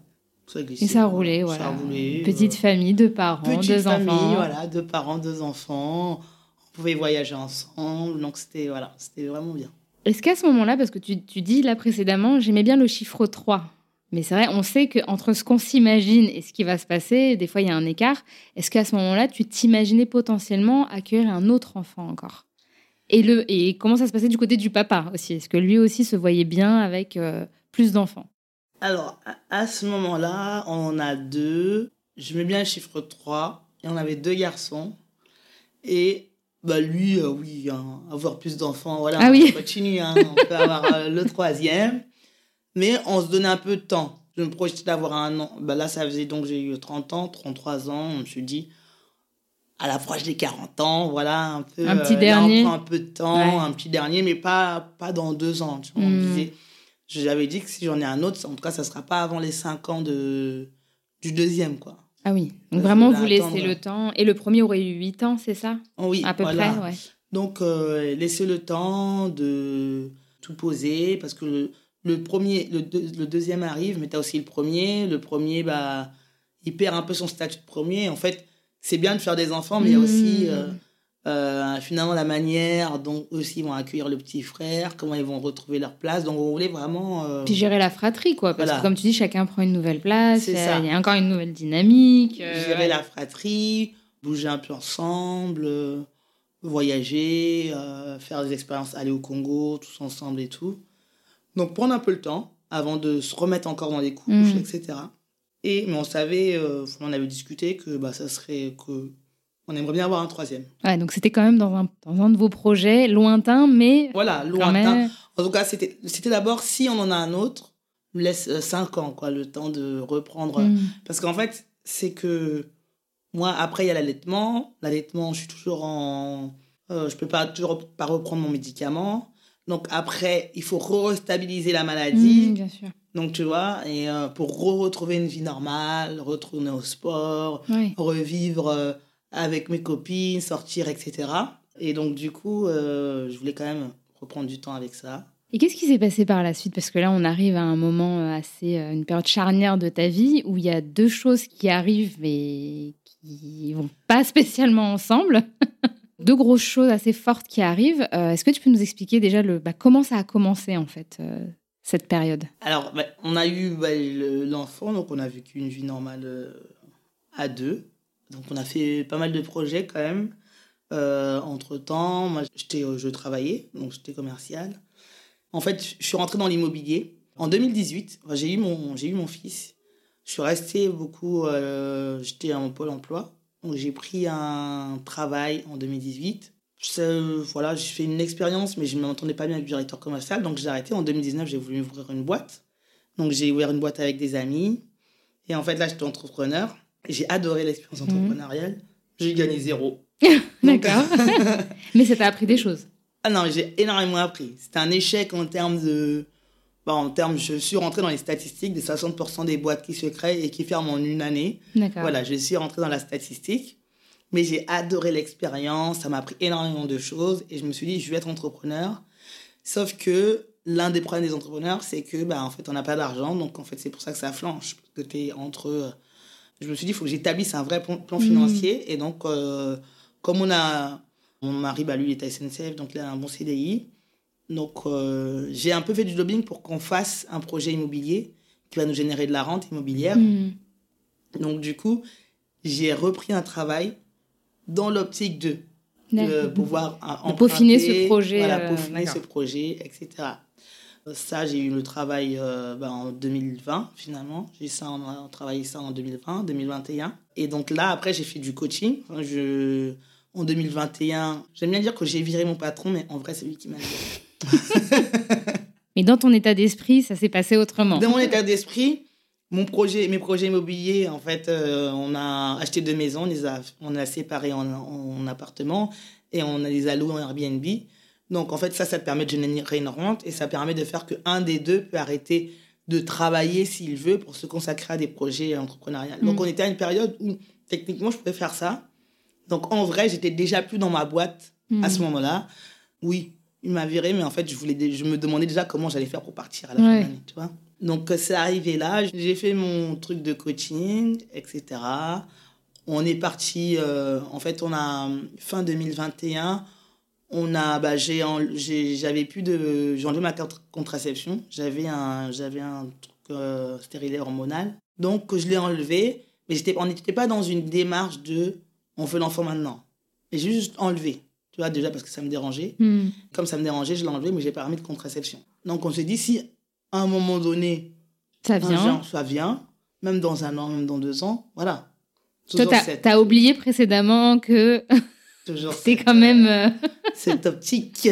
Ça et ça a roulé, voilà. Ça a roulé, Petite euh, famille, deux parents, petite deux famille, enfants. voilà, deux parents, deux enfants. On pouvait voyager ensemble, donc c'était voilà, c'était vraiment bien. Est-ce qu'à ce, ce moment-là, parce que tu, tu dis là précédemment, j'aimais bien le chiffre 3, mais c'est vrai, on sait qu'entre ce qu'on s'imagine et ce qui va se passer, des fois, il y a un écart. Est-ce qu'à ce, moment-là, tu t'imaginais potentiellement accueillir un autre enfant encore? Et, le, et comment ça se passait du côté du papa aussi? Est-ce que lui aussi se voyait bien avec euh, plus d'enfants? Alors, à, ce moment-là, on a deux. Je mets bien le chiffre 3. Et on avait deux garçons. Et bah lui, euh, oui, hein, avoir plus d'enfants, voilà, ah on continue, hein, on peut avoir euh, le troisième. Mais on se donnait un peu de temps. Je me projetais d'avoir un an. Ben là, ça faisait donc, j'ai eu 30 ans, 33 ans. Je me suis dit, à l'approche des 40 ans, voilà, un peu. Un petit euh, dernier. un peu de temps, un petit dernier, mais pas, pas dans deux ans. Tu vois, hmm. j'avais dit que si j'en ai un autre, en tout cas, ça ne sera pas avant les 5 ans de, du deuxième, quoi. Ah oui, donc vraiment, vous laissez le temps. Et le premier aurait eu 8 ans, c'est ça? Oui, à peu près, ouais. Donc, euh, laisser le temps de tout poser, parce que le premier, le, deuxième arrive, mais tu as aussi le premier. Le premier, bah, il perd un peu son statut de premier. En fait, c'est bien de faire des enfants, mais il y a aussi mmh. euh, euh, finalement la manière dont aussi ils vont accueillir le petit frère, comment ils vont retrouver leur place. Donc on voulait vraiment. Euh, Puis gérer la fratrie, quoi. Parce que comme tu dis, chacun prend une nouvelle place. Il y a encore une nouvelle dynamique. Gérer la fratrie, bouger un peu ensemble, voyager, faire des expériences, aller au Congo, tous ensemble et tout. Donc prendre un peu le temps avant de se remettre encore dans les couches, mm. etc. Et mais on savait, euh, on avait discuté que bah, ça serait que on aimerait bien avoir un troisième. Ouais, donc c'était quand même dans un, dans un de vos projets lointains, mais voilà, lointain. En tout cas, c'était c'était d'abord si on en a un autre, laisse euh, cinq ans quoi, le temps de reprendre. Mm. Parce qu'en fait, c'est que moi après il y a l'allaitement, l'allaitement, je suis toujours en, euh, je peux pas toujours pas reprendre mon médicament. Donc après, il faut restabiliser la maladie. Mmh, bien sûr. Donc tu vois, et euh, pour retrouver une vie normale, retourner au sport, revivre euh, avec mes copines, sortir, etc. Et donc du coup, euh, je voulais quand même reprendre du temps avec ça. Et qu'est-ce qui s'est passé par la suite? Parce que là, on arrive à un moment assez, une période charnière de ta vie où il y a deux choses qui arrivent et qui vont pas spécialement ensemble. deux grosses choses assez fortes qui arrivent. Euh, est-ce que tu peux nous expliquer déjà le, bah, comment ça a commencé en fait euh, cette période? Alors, bah, on a eu bah, l'enfant, donc on a vécu une vie normale euh, à deux. Donc on a fait pas mal de projets quand même. entre temps, moi je travaillais, donc j'étais commercial. En fait, je suis rentré dans l'immobilier. En 2018, j'ai eu, mon, eu mon fils. Je suis resté beaucoup, j'étais en pôle emploi j'ai pris un travail en 2018. voilà, j'ai fait une expérience, mais je ne m'entendais pas bien avec le directeur commercial, donc j'ai arrêté. En 2019, j'ai voulu ouvrir une boîte. Donc j'ai ouvert une boîte avec des amis. Et en fait, là, j'étais entrepreneur. J'ai adoré l'expérience mhm. entrepreneuriale. J'ai gagné zéro. D'accord. mais ça t'a appris des choses. Ah non, j'ai énormément appris. C'était un échec en termes de bah, en termes, je suis rentré dans les statistiques des 60% des boîtes qui se créent et qui ferment en une année. Voilà, je suis rentré dans la statistique. Mais j'ai adoré l'expérience, ça m'a appris énormément de choses et je me suis dit, je vais être entrepreneur. Sauf que l'un des problèmes des entrepreneurs, c'est que, bah, en fait, on n'a pas d'argent, donc en fait, c'est pour ça que ça flanche. Parce que es entre. Je me suis dit, il faut que j'établisse un vrai plan, mmh. financier. Et donc, euh, comme on a. Mon mari, bah, lui, il est à SNCF, donc il a un bon CDI. Donc, euh, j'ai un peu fait du lobbying pour qu'on fasse un projet immobilier qui va nous générer de la rente immobilière. Hmm. Donc, du coup, j'ai repris un travail dans l'optique de, pouvoir de peaufiner ce projet. Voilà, euh, peaufiner ce projet, etc. Ça, j'ai eu le travail euh, ben, en 2020, finalement. J'ai ça, on travaillé ça en 2020, 2021. Et donc là, après, j'ai fait du coaching. Je, en 2021, j'aime bien dire que j'ai viré mon patron, mais en vrai, c'est lui qui m'a viré. Mais dans ton état d'esprit, ça s'est passé autrement. Dans mon état d'esprit, mon projet, mes projets immobiliers, en fait, euh, on a acheté deux maisons, on les a, on a séparées en, en appartements et on a les alloués en Airbnb. Donc, en fait, ça, ça te permet de générer une rente et ça permet de faire qu'un des deux peut arrêter de travailler s'il veut pour se consacrer à des projets entrepreneuriaux. Donc, mm. on était à une période où, techniquement, je pouvais faire ça. Donc, en vrai, j'étais déjà plus dans ma boîte à ce mm. moment-là. Oui, il m'a viré, mais en fait, je, voulais, je me demandais déjà comment j'allais faire pour partir à la fin de l'année, tu vois. Donc, c'est arrivé là. J'ai fait mon truc de coaching, etc. On est parti, euh, en fait, on a fin 2021, on a, bah, j'avais plus de, j'ai enlevé ma contraception, j'avais un, j'avais un truc euh, stérilet hormonal, donc je l'ai enlevé, mais j'étais, on n'était pas dans une démarche de, on veut l'enfant maintenant, j'ai juste enlevé, tu vois, déjà parce que ça me dérangeait. Hmm. Comme ça me dérangeait, je l'ai enlevé, mais j'ai pas remis de contraception. Donc on s'est dit, si à un moment donné, ça vient, ça vient, même dans un an, même dans deux ans, voilà. Toi, tu as oublié précédemment que c'est quand même. Euh, cette optique.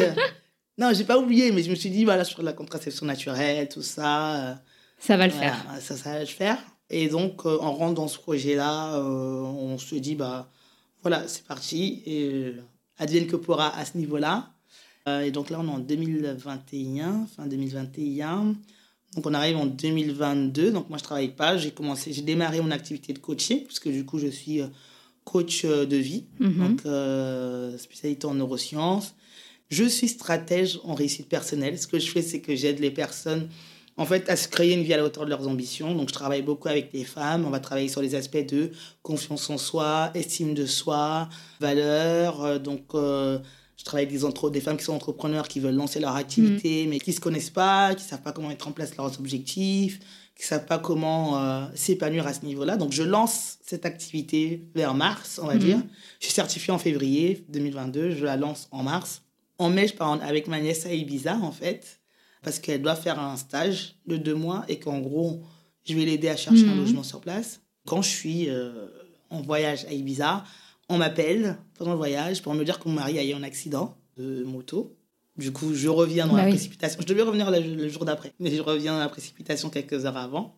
Non, j'ai pas oublié, mais je me suis dit, voilà, sur la contraception naturelle, tout ça. Euh, ça va le faire. Ça, ça va le faire. Et donc, euh, en rentrant dans ce projet-là, on se dit, bah, voilà, c'est parti. Et advienne que pourra à ce niveau-là. et donc là, on est en 2021, fin 2021. Donc on arrive en 2022. Donc moi je travaille pas. J'ai commencé, j'ai démarré mon activité de coaching puisque du coup je suis euh, coach euh, de vie, mhm. donc euh, spécialité en neurosciences. Je suis stratège en réussite personnelle. Ce que je fais, c'est que j'aide les personnes en fait à se créer une vie à la hauteur de leurs ambitions. Donc je travaille beaucoup avec les femmes. On va travailler sur les aspects de confiance en soi, estime de soi, valeur. Donc je travaille avec des, des femmes qui sont entrepreneurs, qui veulent lancer leur activité, mm. mais qui ne se connaissent pas, qui ne savent pas comment mettre en place leurs objectifs, qui ne savent pas comment euh, s'épanouir à ce niveau-là. Donc, je lance cette activité vers mars, on va mm. dire. Je suis certifiée en février 2022, je la lance en mars. En mai, je pars avec ma nièce à Ibiza, en fait, parce qu'elle doit faire un stage de deux mois et qu'en gros, je vais l'aider à chercher un mm. logement sur place. Quand je suis euh, en voyage à Ibiza, on m'appelle pendant le voyage pour me dire que mon mari a eu un accident de moto. Du coup, je reviens dans bah la précipitation. Je devais revenir le, jour d'après, mais je reviens dans la précipitation quelques heures avant.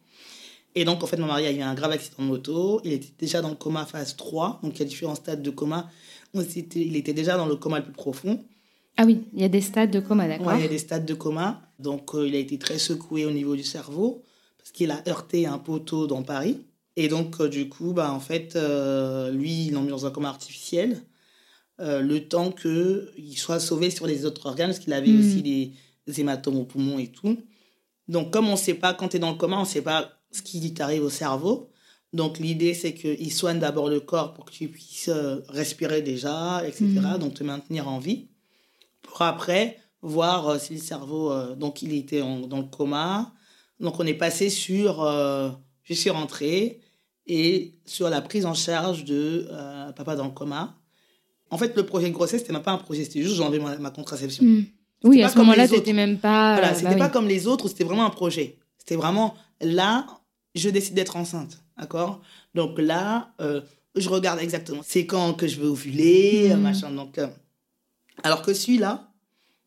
Et donc, en fait, mon mari a eu un grave accident de moto. Il était déjà dans le coma phase 3. Donc, il y a différents stades de coma. Il était déjà dans le coma le plus profond. Ah oui, il y a des stades de coma, d'accord. Oui, il y a des stades de coma. Donc, euh, il a été très secoué au niveau du cerveau parce qu'il a heurté un poteau dans Paris. Et donc, euh, du coup, bah, en fait, euh, lui, il l'a mis dans un coma artificiel. Le temps qu'il soit sauvé sur les autres organes, parce qu'il avait hmm. aussi des, hématomes au poumon et tout. Donc, comme on ne sait pas, quand tu es dans le coma, on ne sait pas ce qui t'arrive au cerveau. Donc, l'idée, c'est qu'il soigne d'abord le corps pour que tu puisses respirer déjà, etc. Hmm. Donc, te maintenir en vie. Pour après voir si le cerveau. donc, il était dans le coma. Donc, on est passé sur. je suis rentré et sur la prise en charge de euh, papa dans le coma. En fait, le projet de grossesse, c'était même pas un projet, c'était juste j'enlevais ma, ma contraception. Hmm. Oui, à ce moment-là, c'était même pas. Voilà, c'était bah pas comme les autres, c'était vraiment un projet. C'était vraiment là, je décide d'être enceinte, d'accord? Donc là, euh, je regarde exactement c'est quand que je veux ovuler, hmm. machin. Donc, euh, alors que celui-là,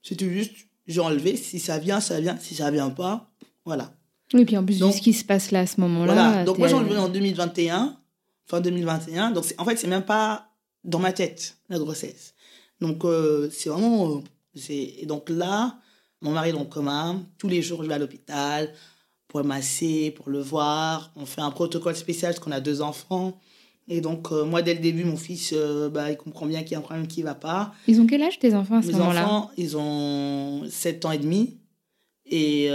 c'était juste, j'ai enlevé, si ça vient, ça vient, si ça vient pas, voilà. Oui, puis en plus, ce qui se passe là à ce moment-là. Voilà. Donc, moi, j'en ai en 2021, fin 2021. Donc, en fait, c'est même pas dans ma tête, la grossesse. Donc, euh, c'est vraiment. Euh, et donc là, mon mari est dans le coma. Tous les jours, je vais à l'hôpital pour le masser, pour le voir. On fait un protocole spécial parce qu'on a deux enfants. Et donc, euh, moi, dès le début, mon fils, bah, il comprend bien qu'il y a un problème qui ne va pas. Ils ont quel âge, tes enfants, à ce moment-là Mes enfants, ils ont 7 ans et demi et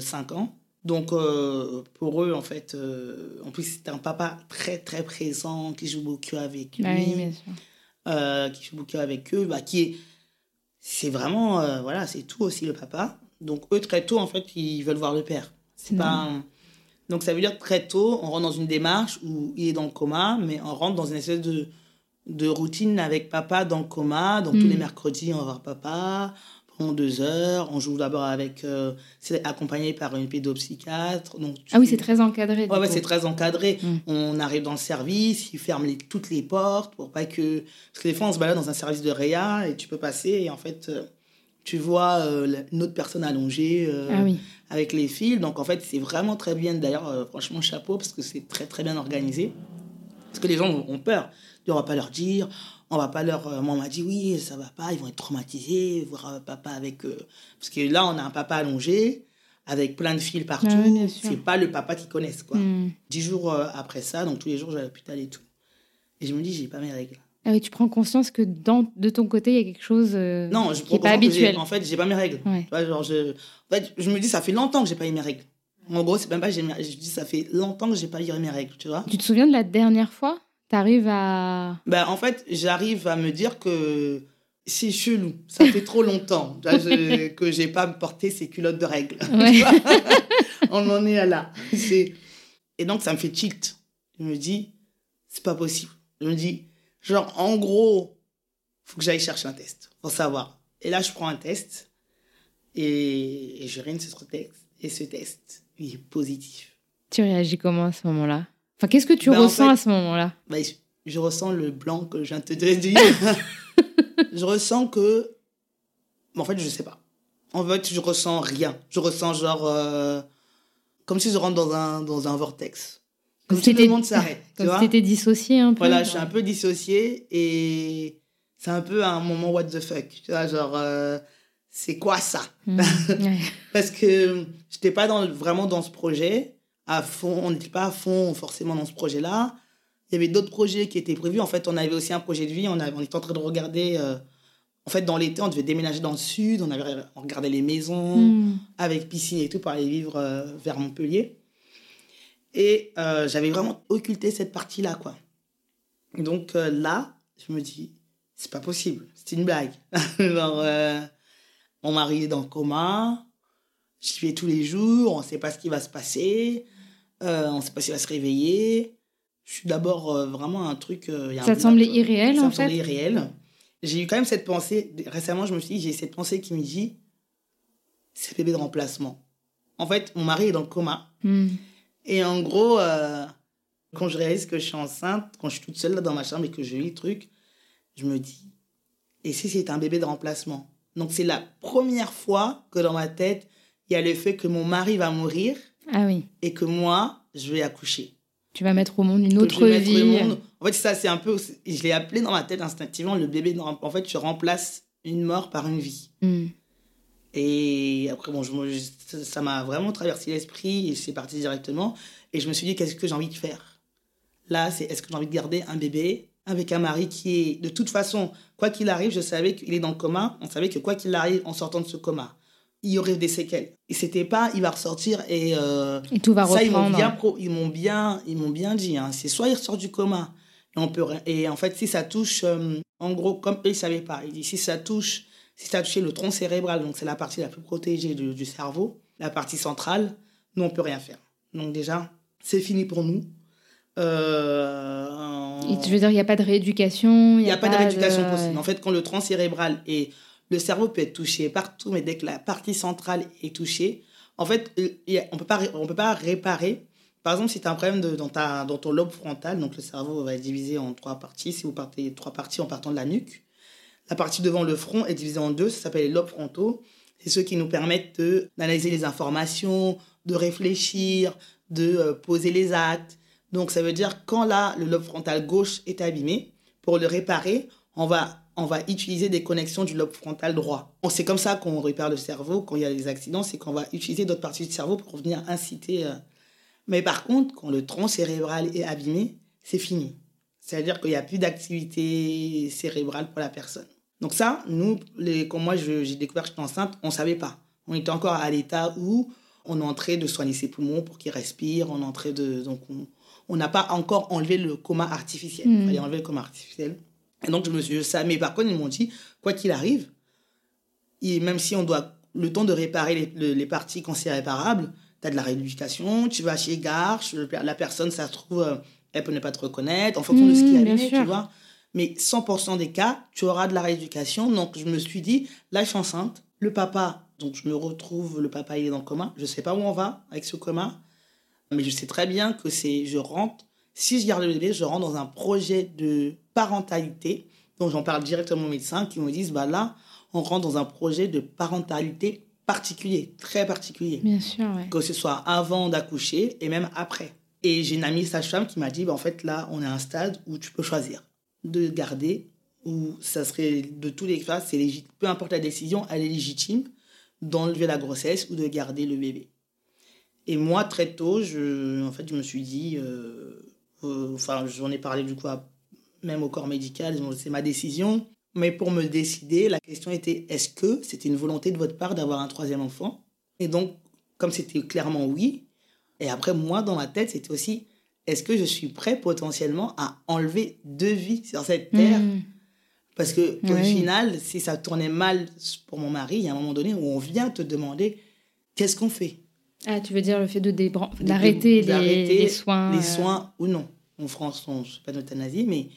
5 ans. Donc, euh, pour eux, en fait, euh, en plus, c'est un papa très, très présent, qui joue beaucoup avec lui, euh, qui joue beaucoup avec eux, bah, qui est. C'est vraiment. voilà, c'est tout aussi le papa. Donc, eux, très tôt, en fait, ils veulent voir le père. C'est pas. Donc, ça veut dire que très tôt, on rentre dans une démarche où il est dans le coma, mais on rentre dans une espèce de, de routine avec papa dans le coma. Donc, tous les mm. mercredis, on va voir papa deux heures. On joue d'abord avec. Euh, c'est accompagné par une pédopsychiatre. Donc ah oui, c'est très encadré. Ouais, c'est très encadré. Mm. On arrive dans le service, ils ferment toutes les portes pour pas que. Parce que des fois, on se balade dans un service de réa et tu peux passer et en fait, euh, tu vois euh, une autre personne allongée euh, Ah oui. Avec les fils. Donc en fait, c'est vraiment très bien. D'ailleurs, euh, franchement, chapeau parce que c'est très très bien organisé. Parce que les gens ont- peur. On va pas leur dire, on va pas leur. euh, moi, on m'a dit oui, ça va pas, ils vont être traumatisés, voir euh, papa avec. Parce que là, on a un papa allongé avec plein de fils partout. Ah oui, c'est pas le papa qu'ils connaissent quoi. Hmm. Dix jours après ça, donc tous les jours, je vais à l'hôpital et tout. Et je me dis, j'ai pas mes règles. Ah oui, tu prends conscience que dans, de ton côté, il y a quelque chose euh, Non, je qui n'est pas habituel. En fait, j'ai pas mes règles. Ouais. Tu vois, genre, je, en fait, je me dis, ça fait longtemps que j'ai pas eu mes règles. En gros, c'est même pas, je dis, ça fait longtemps que j'ai pas eu mes règles, tu vois. Tu te souviens de la dernière fois T'arrives à... Ben, en fait, j'arrive à me dire que c'est chelou. Ça fait trop longtemps tu vois, je- que j'ai pas porté ces culottes de règles. Ouais. On en est à là. Et donc, ça me fait tilt. Je me dis, c'est pas possible. Je me dis, genre, en gros, faut que j'aille chercher un test pour savoir. Et là, je prends un test et, et je règne sur ce test. Et ce test, il est positif. Tu réagis comment à ce moment-là? Enfin, qu'est-ce que tu en ressens fait- à ce moment-là? Ben, je, je ressens le blanc que je viens de te dire. je ressens que. En fait, je sais pas. En fait, je ressens rien. Je ressens genre. euh, Comme si je rentre dans un, dans un vortex. Comme si le monde s'arrête. tu Comme si t'étais dissocié un peu Voilà, je suis un peu dissociée et c'est un peu un moment what the fuck. Tu vois, genre, euh, c'est quoi ça? Ouais. Parce que j'étais pas dans, vraiment dans ce projet à fond. On n'était pas à fond forcément dans ce projet-là. Il y avait d'autres projets qui étaient prévus. En fait, on avait aussi un projet de vie. On, avait, on était en train de regarder. euh, en fait, dans l'été, on devait déménager dans le sud. On, avait, on regardait les maisons Hmm. avec piscine et tout pour aller vivre euh, vers Montpellier. Et euh, j'avais vraiment occulté cette partie-là, quoi. Donc euh, là, je me dis, c'est pas possible, c'est une blague. Genre, euh, mon mari est dans le coma, j'y vais tous les jours, on sait pas ce qui va se passer, euh, on sait pas s'il va se réveiller. Je suis d'abord vraiment un truc. il y a un Ça te semblait irréel, ça en me semblait fait irréel. J'ai eu quand même cette pensée. Récemment, je me suis dit, j'ai cette pensée qui me dit c'est bébé de remplacement. En fait, mon mari est dans le coma. Hmm. Et en gros, euh, quand je réalise que je suis enceinte, quand je suis toute seule là dans ma chambre et que je lis le truc, je me dis et si c'est un bébé de remplacement? Donc, c'est la première fois que dans ma tête, il y a le fait que mon mari va mourir Ah oui. et que moi, je vais accoucher. Tu vas mettre au monde une autre vie. monde. En fait, ça, c'est un peu. Je l'ai appelé dans ma tête instinctivement le bébé. En fait, je remplace une mort par une vie. Hmm. Et après, bon, je, ça- m'a vraiment traversé l'esprit et c'est parti directement. Et je me suis dit, qu'est-ce que j'ai envie de faire? Là, c'est est-ce que j'ai envie de garder un bébé avec un mari qui est. De toute façon, quoi qu'il arrive, je savais qu'il est dans le coma. On savait que quoi qu'il arrive en sortant de ce coma, il y aurait des séquelles. Et c'était pas, il va ressortir et. euh, Et tout va ça, ils m'ont reprendre. bien, pro- ils m'ont bien, ils m'ont bien dit. hein. C'est soit il ressort du coma et on peut et en fait si ça touche, euh, en gros comme eux ils savaient pas, ils disent si ça touche, si ça a touché le tronc cérébral, donc c'est la partie la plus protégée du, du cerveau, la partie centrale, nous on peut rien faire. Donc déjà c'est fini pour nous. Euh, tu veux dire, il n'y a pas de rééducation il n'y a pas de rééducation possible. En fait, quand le tronc cérébral et le cerveau peut être touché partout, mais dès que la partie centrale est touchée, en fait, euh, on peut pas, on peut pas réparer. Par exemple, si tu as un problème de, dans, ta, dans ton lobe frontal, donc le cerveau va être divisé en trois parties. Si vous partez trois parties en partant de la nuque, la partie devant le front est divisée en deux. Ça s'appelle les lobes frontaux. C'est ceux qui nous permettent d'analyser les informations, de réfléchir, de euh, poser les actes. Donc, ça veut dire quand là, le lobe frontal gauche est abîmé, pour le réparer, on va, on va utiliser des connexions du lobe frontal droit. C'est comme ça qu'on répare le cerveau quand il y a des accidents, c'est qu'on va utiliser d'autres parties du cerveau pour venir inciter. euh. Mais par contre, quand le tronc cérébral est abîmé, c'est fini. C'est-à-dire qu'il n'y a plus d'activité cérébrale pour la personne. Donc ça, nous, les, quand moi j'ai découvert que j'étais enceinte, on ne savait pas. On était encore à l'état où on est en train de soigner ses poumons pour qu'ils respirent. On est en train de... Donc on n'a pas encore enlevé le coma artificiel. Il Mhm. fallait enlever le coma artificiel. Et donc je me suis... Ça, mais par contre, ils m'ont dit, quoi qu'il arrive, et même si on doit le temps de réparer les, le- les parties quand c'est réparable, tu as de la rééducation, tu vas chez Garche, la personne, ça se trouve, euh, elle peut ne pas te reconnaître en fonction de ce Mhm, qui sûr. tu vois. Mais 100% des cas, tu auras de la rééducation. Donc je me suis dit, là je suis enceinte, le papa, donc je me retrouve, le papa il est dans le coma, je sais pas où on va avec ce coma, mais je sais très bien que c'est, je rentre, si je garde le bébé, je rentre dans un projet de parentalité. Donc j'en parle directement aux médecins qui me disent, bah là, on rentre dans un projet de parentalité particulier, très particulier. Bien sûr, ouais. Que ce soit avant d'accoucher et même après. Et j'ai une amie sage-femme qui m'a dit, bah, en fait, là, on est à un stade où tu peux choisir de garder ou ça serait de tous les cas, c'est légitime. Peu importe la décision, elle est légitime d'enlever la grossesse ou de garder le bébé. Et moi, très tôt, je, en fait, je me suis dit, euh, euh, enfin, j'en ai parlé du coup même au corps médical, c'est ma décision. Mais pour me décider, la question était est-ce que c'était une volonté de votre part d'avoir un troisième enfant? Et donc, comme c'était clairement oui, et après, moi, dans ma tête, c'était aussi est-ce que je suis prêt potentiellement à enlever deux vies sur cette terre? Mmh. Parce que au final, si ça tournait mal pour mon mari, il y a un moment donné où on vient te demander qu'est-ce qu'on fait? Ah, tu veux dire le fait de d'arrêter les, soins Les euh, soins ou non? En France, on ne pas d'euthanasie, mais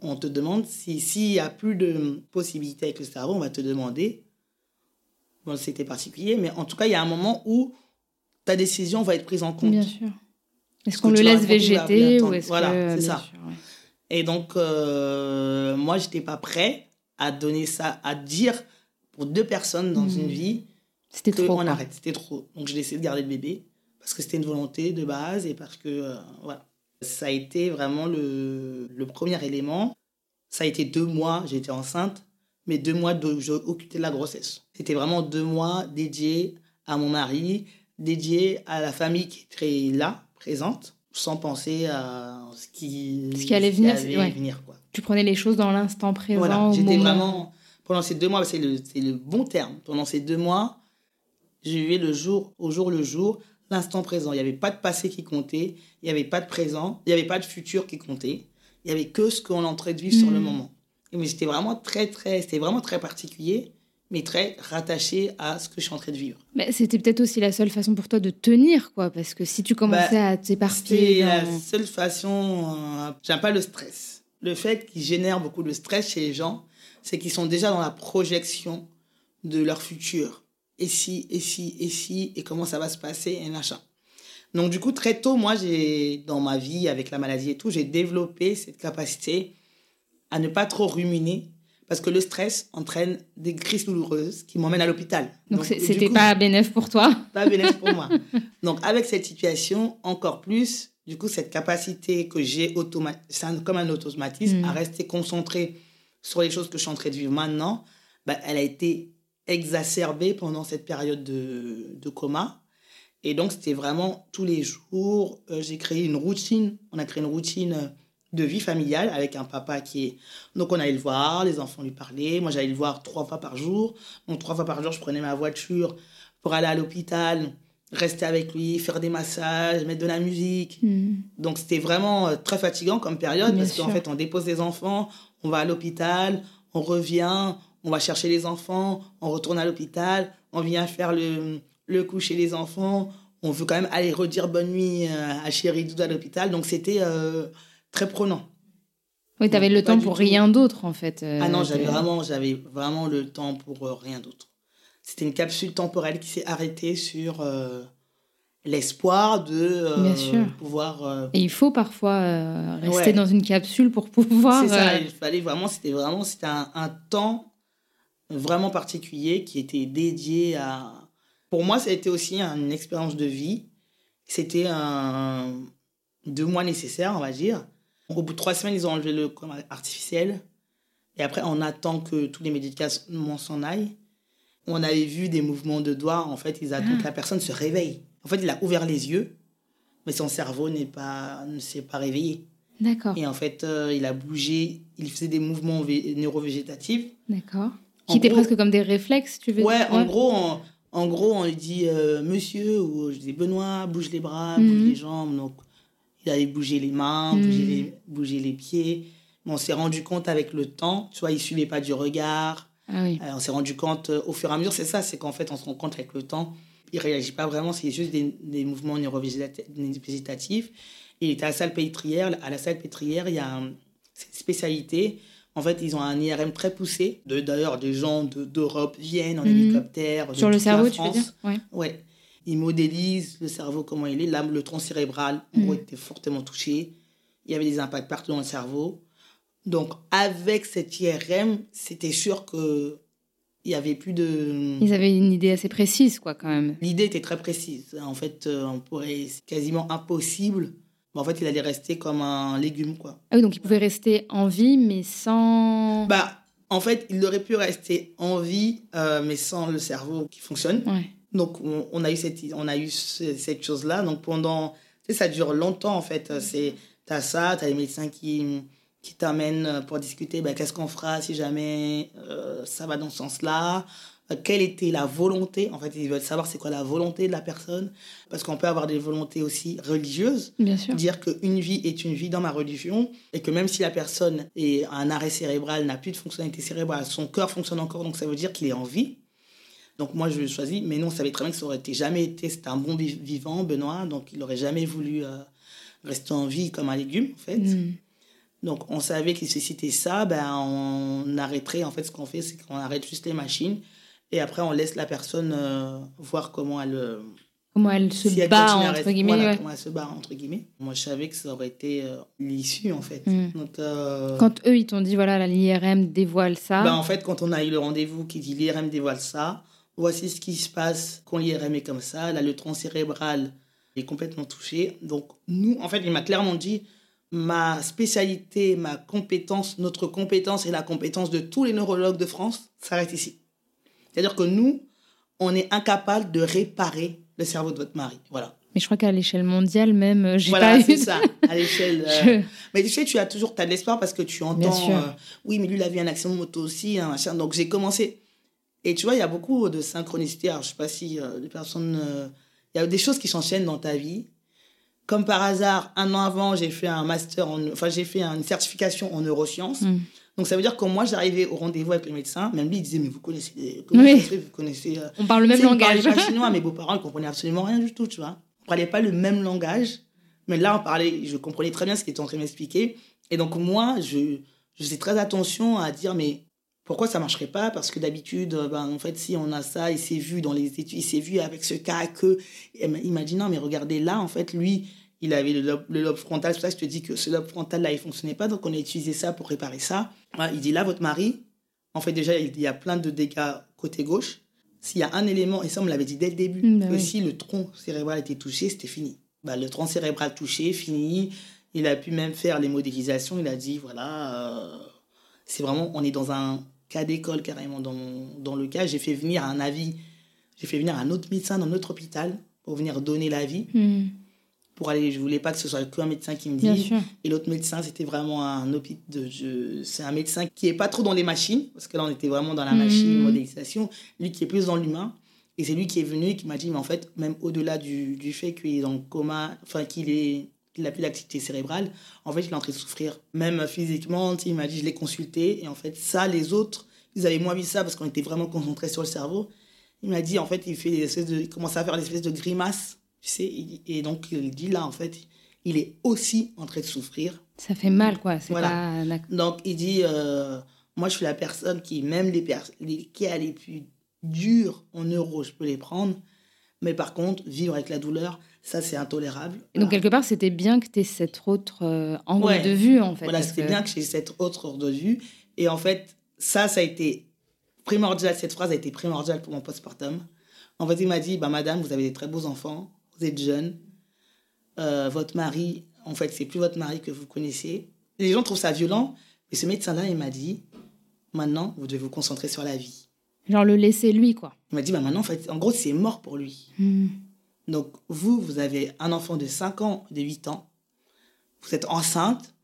on te demande s'il si n'y a plus de possibilités avec le cerveau, on va te demander. Bon, c'était particulier, mais en tout cas, il y a un moment où ta décision va être prise en compte. Bien sûr. Est-ce qu'on le laisse végéter ou est-ce Voilà, c'est ça. Et donc, euh, moi, je n'étais pas prêt à donner ça, à dire pour deux personnes dans une hmm. vie c'était trop. On arrête, c'était trop. Donc, j'ai décidé de garder le bébé parce que c'était une volonté de base et parce que, euh, voilà. Ça a été vraiment le, le, premier élément. Ça a été deux mois, j'étais enceinte, mais deux mois de j'ai la grossesse. C'était vraiment deux mois dédiés à mon mari, dédiés à la famille qui était là, présente sans penser à ce qui, ce qui allait venir. venir quoi. Tu prenais les choses dans l'instant présent. Voilà, j'étais vraiment. Pendant ces deux mois, c'est le, le bon terme. Pendant ces deux mois, je vivais le jour au jour le jour, l'instant présent. Il n'y avait pas de passé qui comptait, il n'y avait pas de présent, il n'y avait pas de futur qui comptait. Il n'y avait que ce qu'on est en train de vivre sur le hmm. moment. Et mais c'était vraiment très, très, c'était vraiment très particulier mais très rattaché à ce que je suis en train de vivre. Mais c'était peut-être aussi la seule façon pour toi de tenir, quoi, parce que si tu commençais bah, à t'éparpiller... C'était la seule façon... Euh, j'aime pas le stress. Le fait qui génère beaucoup de stress chez les gens, c'est qu'ils sont déjà dans la projection de leur futur. Et si, et si, et si, et comment ça va se passer, et machin. Donc du coup, très tôt, moi, j'ai dans ma vie, avec la maladie et tout, j'ai développé cette capacité à ne pas trop ruminer parce que le stress entraîne des crises douloureuses qui m'emmènent à l'hôpital. Donc, c'était pas bénéf pour toi Pas bénéf pour moi. Donc avec cette situation, encore plus, du coup, cette capacité que j'ai comme un automatisme mm. à rester concentré sur les choses que je suis en train de vivre maintenant, bah, elle a été exacerbée pendant cette période de, de coma. Et donc, c'était vraiment tous les jours, euh, j'ai créé une routine. On a créé une routine euh, de vie familiale avec un papa qui est... Donc on allait le voir, les enfants lui parlaient. Moi j'allais le voir trois fois par jour. Donc trois fois par jour, je prenais ma voiture pour aller à l'hôpital, rester avec lui, faire des massages, mettre de la musique. Hmm. Donc c'était vraiment euh, très fatigant comme période parce qu'en fait on dépose des enfants, on va à l'hôpital, on revient, on va chercher les enfants, on retourne à l'hôpital, on vient faire le, le coucher les enfants. On veut quand même aller redire bonne nuit euh, à Chéri Doudou à l'hôpital. Donc c'était... Euh, très prenant. Oui, tu avais le temps pour rien d'autre, en fait. Euh, ah non, j'avais vraiment, j'avais vraiment le temps pour euh, rien d'autre. C'était une capsule temporelle qui s'est arrêtée sur euh, l'espoir de Bien sûr. pouvoir. Et il faut parfois rester dans une capsule pour pouvoir. C'est ça, il fallait vraiment, c'était vraiment, c'était un, un, temps vraiment particulier qui était dédié à. Pour moi, ça a été aussi une expérience de vie. C'était un deux mois nécessaires, on va dire au bout de trois semaines, ils ont enlevé le coma artificiel. Et après, on attend que tous les médicaments s'en aillent. On avait vu des mouvements de doigts. En fait, ils attendent que la personne se réveille. En fait, il a ouvert les yeux, mais son cerveau n'est pas, ne s'est pas réveillé. D'accord. Et en fait, euh, il a bougé, il faisait des mouvements neurovégétatifs. D'accord. Qui étaient presque comme des réflexes, tu veux ouais, dire? Ouais, en gros, en, gros, on lui dit euh, Monsieur, ou je dis Benoît, bouge les bras, bouge mhm. les jambes. Donc, il avait bougé les mains, bougé, hmm. les, bougé les pieds. on s'est rendu compte avec le temps, tu vois, il ne suivait pas du regard. Ah euh, on s'est rendu compte euh, au fur et à mesure, c'est ça, c'est qu'en fait, on se rend compte avec le temps, il ne réagit pas vraiment, c'est juste des, des mouvements neurovégétatifs. Il était à la salle pétrière. À la salle pétrière, il y a cette spécialité. En fait, ils ont un IRM très poussé. D'ailleurs, des gens d'Europe viennent en hmm. hélicoptère. Sur le cerveau, tu veux dire Ouais. ouais il modélise le cerveau, comment il est. Là, le tronc cérébral, en gros, mm. était fortement touché. Il y avait des impacts partout dans le cerveau. Donc, avec cet IRM, c'était sûr que il y avait plus de. Ils avaient une idée assez précise, quoi, quand même. L'idée était très précise. En fait, euh, on pourrait. C'est quasiment impossible. Mais en fait, il allait rester comme un légume, quoi. Ah oui, donc il pouvait rester en vie, mais sans. Bah, en fait, il aurait pu rester en vie, euh, mais sans le cerveau qui fonctionne. Ouais. Donc, on, on a eu cette, on a eu ce- cette chose-là. Donc, pendant. Tu sais, ça dure longtemps, en fait. C'est. T'as ça, t'as les médecins qui, qui t'amènent pour discuter. Bah, Qu'est-ce qu'on fera si jamais euh, ça va dans ce sens-là? Euh, Quelle était la volonté? En fait, ils veulent savoir c'est quoi la volonté de la personne. Parce qu'on peut avoir des volontés aussi religieuses Bien sûr. dire qu'une vie est une vie dans ma religion et que même si la personne est un arrêt cérébral, n'a plus de fonctionnalité cérébrale, son cœur fonctionne encore, donc ça veut dire qu'il est en vie. Donc moi, je choisis, mais non, on savait très bien que ça aurait été jamais été, c'était un bon vi- vivant, Benoît, donc il n'aurait jamais voulu euh, rester en vie comme un légume, en fait. Mm. Donc on savait que si c'était ça, ben, on arrêterait, en fait, ce qu'on fait, c'est qu'on arrête juste les machines et après on laisse la personne euh, voir comment elle... Comment elle se si bat, entre guillemets. voilà, ouais. comment elle se bat, entre guillemets. Moi, je savais que ça aurait été euh, l'issue, en fait. Mm. Donc, euh, Quand eux, ils t'ont dit, voilà, l'IRM dévoile ça. bah, en fait, quand on a eu le rendez-vous qui dit l'IRM dévoile ça, voici ce qui se passe quand l'IRM est comme ça. Là, le tronc cérébral est complètement touché. Donc, nous, en fait, il m'a clairement dit ma spécialité, ma compétence, notre compétence et la compétence de tous les neurologues de France s'arrête ici. C'est-à-dire que nous, on est incapable de réparer le cerveau de votre mari. Voilà. Mais je crois qu'à l'échelle mondiale, même, euh, j'ai Voilà, pas c'est eu. ça, à l'échelle. euh, Je- Mais tu sais, tu as toujours as de l'espoir parce que tu Bien entends. sûr. euh, oui, mais lui, il a vu un accident de moto aussi, un machin. Donc j'ai commencé. Et tu vois, il y a beaucoup de synchronicité. Alors, je sais pas si euh, les personnes. euh, Il y a des choses qui s'enchaînent dans ta vie. Comme par hasard, un an avant, j'ai fait un master, en, enfin, j'ai fait une certification en neurosciences. Mm. Donc ça veut dire que moi, j'arrivais au rendez-vous avec le médecin. Même lui, il disait, mais vous connaissez. des- Comment Oui. vous connaissez. euh, On parle le même ils langage. parlaient pas chinois, mes beaux-parents ne comprenaient absolument rien du tout, tu vois. On parlait pas le même langage. Mais là, on parlait, je comprenais très bien ce qu'il était en train de m'expliquer. Et donc, moi, je, je faisais très attention à dire, mais pourquoi ça marcherait pas? Parce que d'habitude, euh, ben, en fait, si on a ça, il s'est vu dans les études, il s'est vu avec ce cas que. M'a dit, non, mais regardez là, en fait, lui, il avait le lobe, le lobe frontal. C'est pour ça que je te dis que ce lobe frontal-là, il fonctionnait pas. Donc, on a utilisé ça pour réparer ça. Il dit, là, votre mari, en fait, déjà, il y a plein de dégâts côté gauche. S'il y a un élément, et ça, on me l'avait dit dès le début, Mm, bah que oui. si le tronc cérébral était touché, c'était fini. Bah, le tronc cérébral touché, fini. Il a pu même faire les modélisations. Il a dit, voilà, euh, c'est vraiment, on est dans un cas d'école carrément. Dans, dans le cas, j'ai fait venir un avis, j'ai fait venir un autre médecin dans notre hôpital pour venir donner l'avis. Mm. Pour aller, je voulais pas que ce soit qu'un médecin qui me dise. Et l'autre médecin, c'était vraiment un hôpital C'est un médecin qui est pas trop dans les machines, parce que là, on était vraiment dans la machine, Mhm. modélisation. Lui qui est plus dans l'humain. Et c'est lui qui est venu et qui m'a dit, mais en fait, même au-delà du, du fait qu'il est dans le coma, enfin, qu'il est qu'il n'a plus d'activité cérébrale, en fait, il est en train de souffrir. Même physiquement, il m'a dit, je l'ai consulté. Et en fait, ça, les autres, ils avaient moins vu ça parce qu'on était vraiment concentrés sur le cerveau. Il m'a dit, en fait, il fait des espèces de, il commence à faire des espèces de grimaces, tu sais. Et, donc, il dit là, en fait, il est aussi en train de souffrir. Ça fait mal, quoi. C'est Voilà. pas. Donc, il dit, euh, moi, je suis la personne qui, même les, pers les cas les plus durs en neuro, je peux les prendre. Mais par contre, vivre avec la douleur, ça, c'est intolérable. Et Donc, quelque part, c'était bien que tu aies cet autre euh, angle Ouais. de vue, en fait. Voilà, c'était que- bien que j'ai cette autre ordre de vue. Et en fait, ça, ça a été primordial. Cette phrase a été primordiale pour mon postpartum. En fait, il m'a dit, bah, madame, vous avez des très beaux enfants, vous êtes jeune. Euh, votre mari, en fait, c'est plus votre mari que vous connaissez. Les gens trouvent ça violent. Mais ce médecin-là, il m'a dit, maintenant, vous devez vous concentrer sur la vie. Genre le laisser lui, quoi. Il m'a dit, bah, maintenant, en fait, en gros, c'est mort pour lui. Mm. Donc, vous, vous avez un enfant de 5 ans, de 8 ans. Vous êtes enceinte.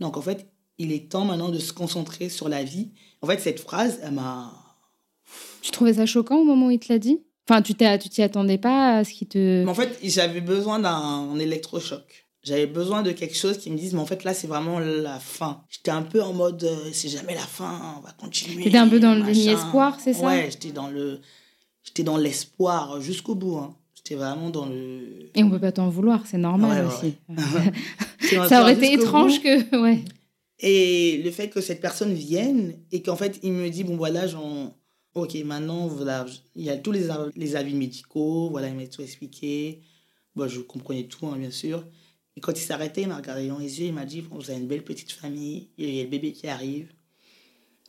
Donc, en fait, il est temps maintenant de se concentrer sur la vie. En fait, cette phrase, elle m'a. Tu trouvais ça choquant au moment où il te l'a dit? Enfin, tu t'y attendais pas à ce qui te. Mais en fait, j'avais besoin d'un électrochoc. J'avais besoin de quelque chose qui me dise, mais en fait, là, c'est vraiment la fin. J'étais un peu en mode, euh, c'est jamais la fin, on va continuer. T'étais un peu dans le machin. déni espoir, c'est ça? Ouais, j'étais dans le. J'étais dans l'espoir jusqu'au bout. hein. J'étais vraiment dans le. Et on peut pas t'en vouloir, c'est normal ouais, aussi. Ça aurait été étrange que. Ouais. Et le fait que cette personne vienne et qu'en fait, il me dit, bon voilà, j'en... ok, maintenant, voilà, il y a tous les, les avis médicaux, voilà, il m'a tout expliqué. Bon, je comprenais tout, hein, bien sûr. Et quand il arrêté, il m'a regardé dans les yeux, il m'a dit, vous avez une belle petite famille, il y a le bébé qui arrive.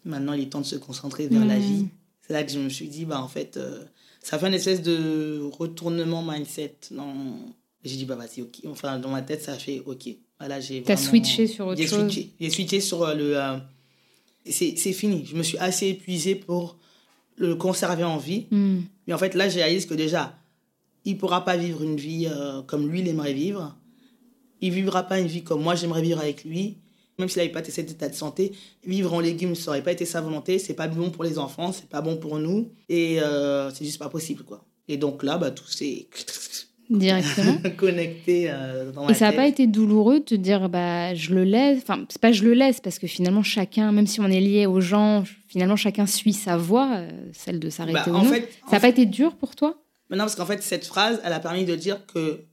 Maintenant, il est temps de se concentrer vers la vie. c'est là que je me suis dit, bah, en fait, euh, ça fait une espèce de retournement mindset. J'ai dit, bah, vas-y, ok. Enfin, dans ma tête, ça fait, ok. Voilà, j'ai T'as switché sur autre chose J'ai switché sur euh, le. Euh, c'est fini. Je me suis assez épuisée pour le conserver en vie. Hmm. Mais en fait, là, j'ai réalisé que déjà, il ne pourra pas vivre une vie comme lui, il aimerait vivre. Il ne vivra pas une vie comme moi, j'aimerais vivre avec lui même s'il n'avait pas cet état de santé, vivre en légumes, ça n'aurait pas été sa volonté. C'est pas bon pour les enfants, c'est pas bon pour nous. Et euh, c'est juste pas possible, quoi. Et donc là, bah, tout s'est directement connecté euh, dans ma Et ça n'a pas été douloureux de te dire, bah, je le laisse? Enfin, c'est pas je le laisse, parce que finalement, chacun, même si on est lié aux gens, finalement, chacun suit sa voie, euh, celle de s'arrêter bah, ou non. Fait, ça n'a pas été dur pour toi? Non, parce qu'en fait, cette phrase, elle a permis de dire que,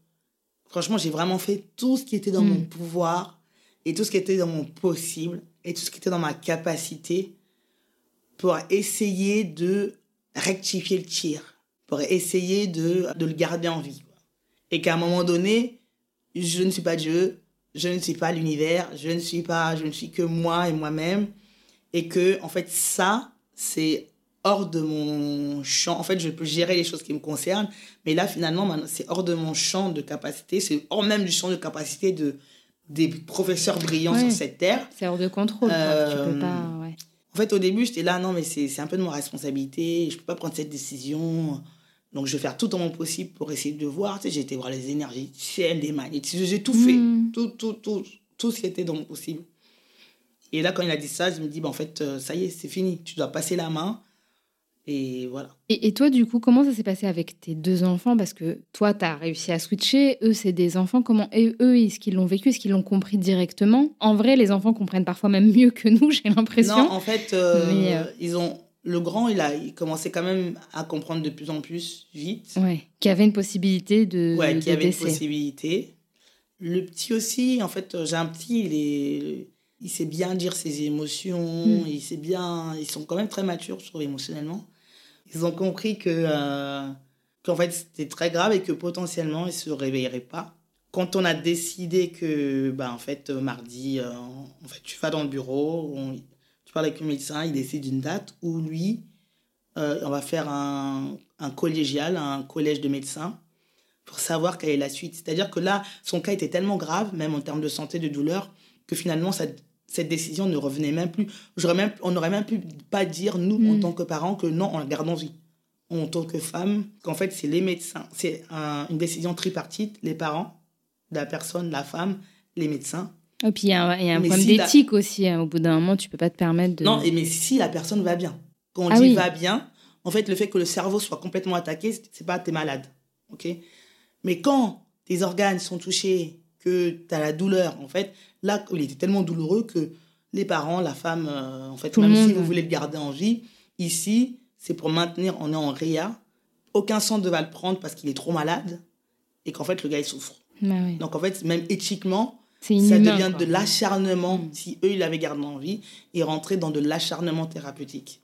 franchement, j'ai vraiment fait tout ce qui était dans hmm. mon pouvoir et tout ce qui était dans mon possible et tout ce qui était dans ma capacité pour essayer de rectifier le tir, pour essayer de, de le garder en vie. Et qu'à un moment donné, je ne suis pas Dieu, je ne suis pas l'univers, je ne suis pas, je ne suis que moi et moi-même. Et que, en fait, ça, c'est hors de mon champ. En fait, je peux gérer les choses qui me concernent, mais là, finalement, c'est hors de mon champ de capacité, c'est hors même du champ de capacité de, des professeurs brillants sur cette terre. C'est hors de contrôle. tu peux euh, pas, En fait, au début, j'étais là, non, mais c'est un peu de ma responsabilité. Je peux pas prendre cette décision. Donc, je vais faire tout en mon possible pour essayer de voir. Tu sais, j'ai été voir les énergies, des magnétiques. J'ai tout fait. Hmm. Tout, tout, tout, tout ce qui était dans mon possible. Et là, quand il a dit ça, je me dis, bah, en fait, euh, ça y est, c'est fini. Tu dois passer la main. Et voilà. Et, toi, du coup, comment ça s'est passé avec tes deux enfants? Parce que toi, tu as réussi à switcher. Eux, c'est des enfants. Comment et eux, est-ce qu'ils l'ont vécu? Est-ce qu'ils l'ont compris directement? En vrai, les enfants comprennent parfois même mieux que nous, j'ai l'impression. Non, en fait, euh, euh, ils ont. Le grand, il a il commençait quand même à comprendre de plus en plus vite. Ouais. Qu'il y avait une possibilité de. Ouais, qu'il y avait une possibilité. Le petit aussi, en fait, j'ai un petit, il est il sait bien dire ses émotions, hmm. il sait bien, ils sont quand même très matures, je trouve, émotionnellement ils ont compris que euh, qu'en fait c'était très grave et que potentiellement ils se réveilleraient pas. Quand on a décidé que bah en fait mardi euh, en fait tu vas dans le bureau, tu parles avec le médecin, il décide d'une date où lui euh, on va faire un, un collégial, un collège de médecins pour savoir quelle est la suite. C'est-à-dire que là, son cas était tellement grave, même en termes de santé, de douleur, que finalement, ça, cette décision ne revenait même plus. Même, on n'aurait même pu pas dire, nous, en hmm. tant que parents, que non, on la garde en vie. En tant que femme, qu'en fait, c'est les médecins. C'est une décision tripartite, les parents, la personne, la femme, les médecins. Et puis, il y a un, point d'éthique aussi. Hein. Au bout d'un moment, tu peux pas te permettre de... Non, mais si la personne va bien. Quand on ah dit va bien, en fait, le fait que le cerveau soit complètement attaqué, c'est pas tu es malade. ok? Mais quand tes organes sont touchés, que tu as la douleur, en fait, là, il était tellement douloureux que les parents, la femme, euh, en fait, même si vous voulez le garder en vie, ici, c'est pour maintenir, on est en RIA, aucun sang ne va le prendre parce qu'il est trop malade et qu'en fait, le gars, il souffre. Bah Donc, en fait, même éthiquement, ça devient de l'acharnement, si eux, ils l'avaient gardé en vie, et rentrer dans de l'acharnement thérapeutique.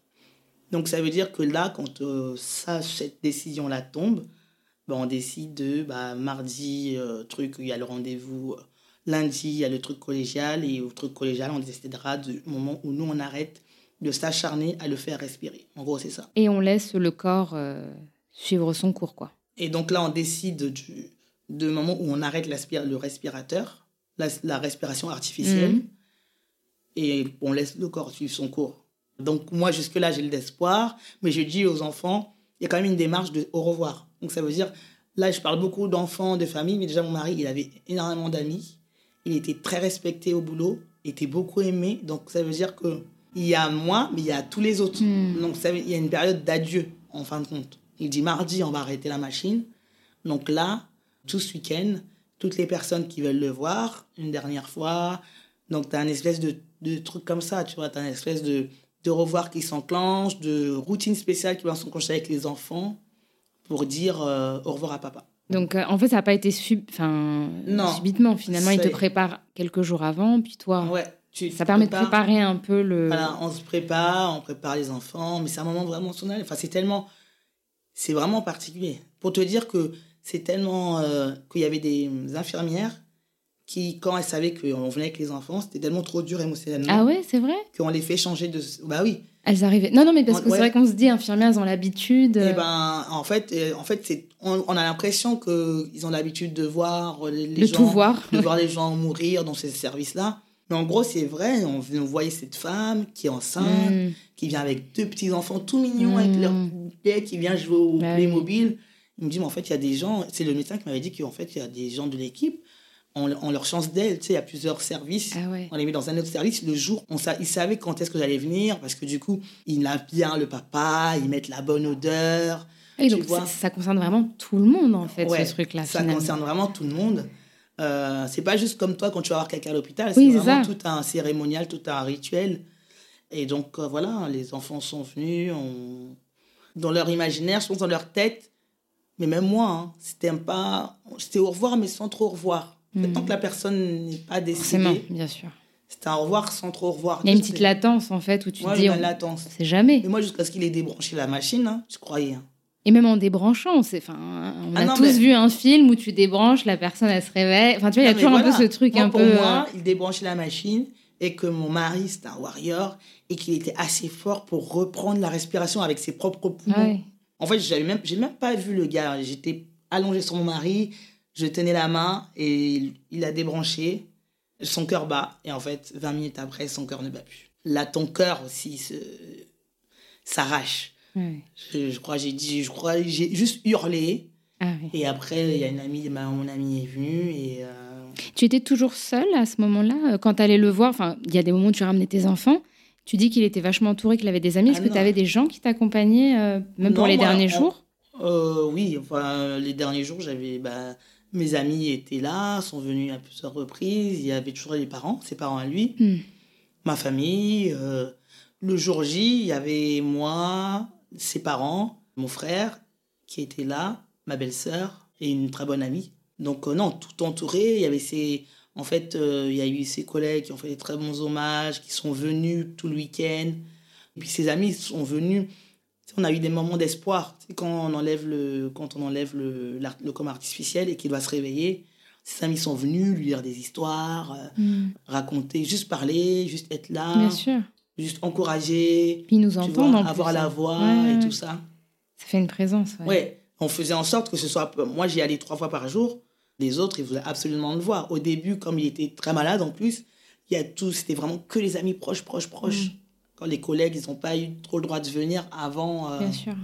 Donc, ça veut dire que là, quand euh, ça, cette décision-là tombe, ben, on décide de bah, mardi, euh, truc, il y a le rendez-vous. Euh, lundi, il y a le truc collégial. Et au truc collégial, on décidera du moment où nous, on arrête de s'acharner à le faire respirer. En gros, c'est ça. Et on laisse le corps euh, suivre son cours, quoi. Et donc là, on décide du, moment où on arrête le respirateur, la, respiration artificielle, mhm. et on laisse le corps suivre son cours. Donc moi, jusque-là, j'ai l'espoir, mais je dis aux enfants, il y a quand même une démarche de au revoir. Donc ça veut dire, là je parle beaucoup d'enfants, de familles, mais déjà mon mari, il avait énormément d'amis. Il était très respecté au boulot, était beaucoup aimé. Donc ça veut dire que il y a moi, mais il y a tous les autres. Hmm. Donc ça, il y a une période d'adieu en fin de compte. Il dit mardi, on va arrêter la machine. Donc là, tout ce week-end, toutes les personnes qui veulent le voir une dernière fois. Donc tu as une espèce de, de truc comme ça, tu vois, tu as une espèce de, de revoir qui s'enclenche, de routine spéciale qui va s'enclencher avec les enfants pour dire euh, au revoir à papa. Donc, euh, en fait, ça n'a pas été sub... enfin, subitement. Finalement, il te prépare quelques jours avant, puis toi. Ouais, ça permet de préparer un peu le. Voilà, on se prépare, on prépare les enfants, mais c'est un moment vraiment sonal. Enfin, c'est tellement. C'est vraiment particulier. Pour te dire que c'est tellement. Euh, qu'il y avait des infirmières qui, quand elles savaient qu'on venait avec les enfants, c'était tellement trop dur émotionnellement. Ah ouais, c'est vrai? Qu'on les fait changer de. Bah oui. Elles arrivaient. Non, non, mais parce que Ouais. c'est vrai qu'on se dit, infirmières, elles ont l'habitude. Eh ben, en fait, euh, en fait, c'est, on, on a l'impression que ils ont l'habitude de voir les, les de gens, tout voir. de voir les gens mourir dans ces services-là. Mais en gros, c'est vrai. On, on voyait cette femme qui est enceinte, Mm. qui vient avec deux petits enfants tout mignons avec leur Mm. poupée, qui vient jouer au Bah oui. Playmobil. Il me dit, mais en fait, il y a des gens. C'est le médecin qui m'avait dit qu'en fait, il y a des gens de l'équipe. On, on leur change d'aile. Tu sais, il y a plusieurs services. Ah ouais. On les met dans un autre service. Le jour, on sa- ils savaient quand est-ce que j'allais venir parce que du coup, ils lavent bien le papa, ils mettent la bonne odeur. Et donc, ça concerne vraiment tout le monde, en fait, Ouais, ce truc-là. Ça finalement. concerne vraiment tout le monde. Euh, c'est pas juste comme toi quand tu vas voir quelqu'un à l'hôpital. Oui, c'est vraiment ça. tout un cérémonial, tout un rituel. Et donc, euh, voilà, les enfants sont venus. on- Dans leur imaginaire, je pense dans leur tête. Mais même moi, hein, c'était un pas. C'était au revoir, mais sans trop au revoir. Mhm. Tant que la personne n'est pas Forcément, décédée, bien sûr. c'était un au revoir sans trop au revoir. Il y a une petite latence, en fait, où tu Ouais, te dis, une on... latence. c'est jamais. Mais moi, jusqu'à ce qu'il ait débranché la machine, hein, je croyais. hein. Et même en débranchant, c'est, on Ah a non, tous mais- vu un film où tu débranches, la personne, elle se réveille. Enfin, tu vois, il y a toujours un peu ce truc Moi, un pour peu. moi, euh, il débranchait la machine et que mon mari, c'était un warrior et qu'il était assez fort pour reprendre la respiration avec ses propres poumons. ouais. En fait, j'avais même, j'ai même pas vu le gars. J'étais allongé sur mon mari, je tenais la main et il a débranché. Son cœur bat et en fait, 20 minutes après, son cœur ne bat plus. Là, ton cœur aussi s'arrache. Je, je crois, j'ai dit, je crois, j'ai juste hurlé. Ah oui. Et après, il y a une amie, ma- mon amie est venue et. euh, Tu étais toujours seule à ce moment-là, euh, quand tu allais le voir? Enfin, il y a des moments où tu ramenais tes enfants. Tu dis qu'il était vachement entouré, qu'il avait des amis. Est-ce Ah que non. tu avais des gens qui t'accompagnaient, euh, même pour les moi, derniers on- jours? Euh, oui, enfin, les derniers jours, j'avais. Bah, mes amis étaient là, sont venus à plusieurs reprises. Il y avait toujours les parents, ses parents à lui, Hmm. ma famille. euh, le jour J, il y avait moi, ses parents, mon frère qui était là, ma belle-sœur et une très bonne amie. Donc, euh, non, tout entouré. Il y avait ses. En fait, euh, il y a eu ses collègues qui ont fait des très bons hommages, qui sont venus tout le week-end. Et puis ses amis sont venus. On a eu des moments d'espoir. Quand on enlève le, quand on enlève le, coma artificiel et qu'il doit se réveiller, ses amis sont venus lui dire des histoires, euh, Hmm. raconter, juste parler, juste être là, Bien sûr. juste encourager, Puis nous tu entendent vois, en avoir plus, la hein. voix Ouais, et tout ça. Ça fait une présence. ouais. Ouais, on faisait en sorte que ce soit. Moi, j'y allais trois fois par jour. Les autres, ils voulaient absolument le voir. Au début, comme il était très malade en plus, il y a tout. C'était vraiment que les amis proches, proches, proches. Mm. Quand les collègues, ils n'ont pas eu trop le droit de venir avant. euh, Bien sûr.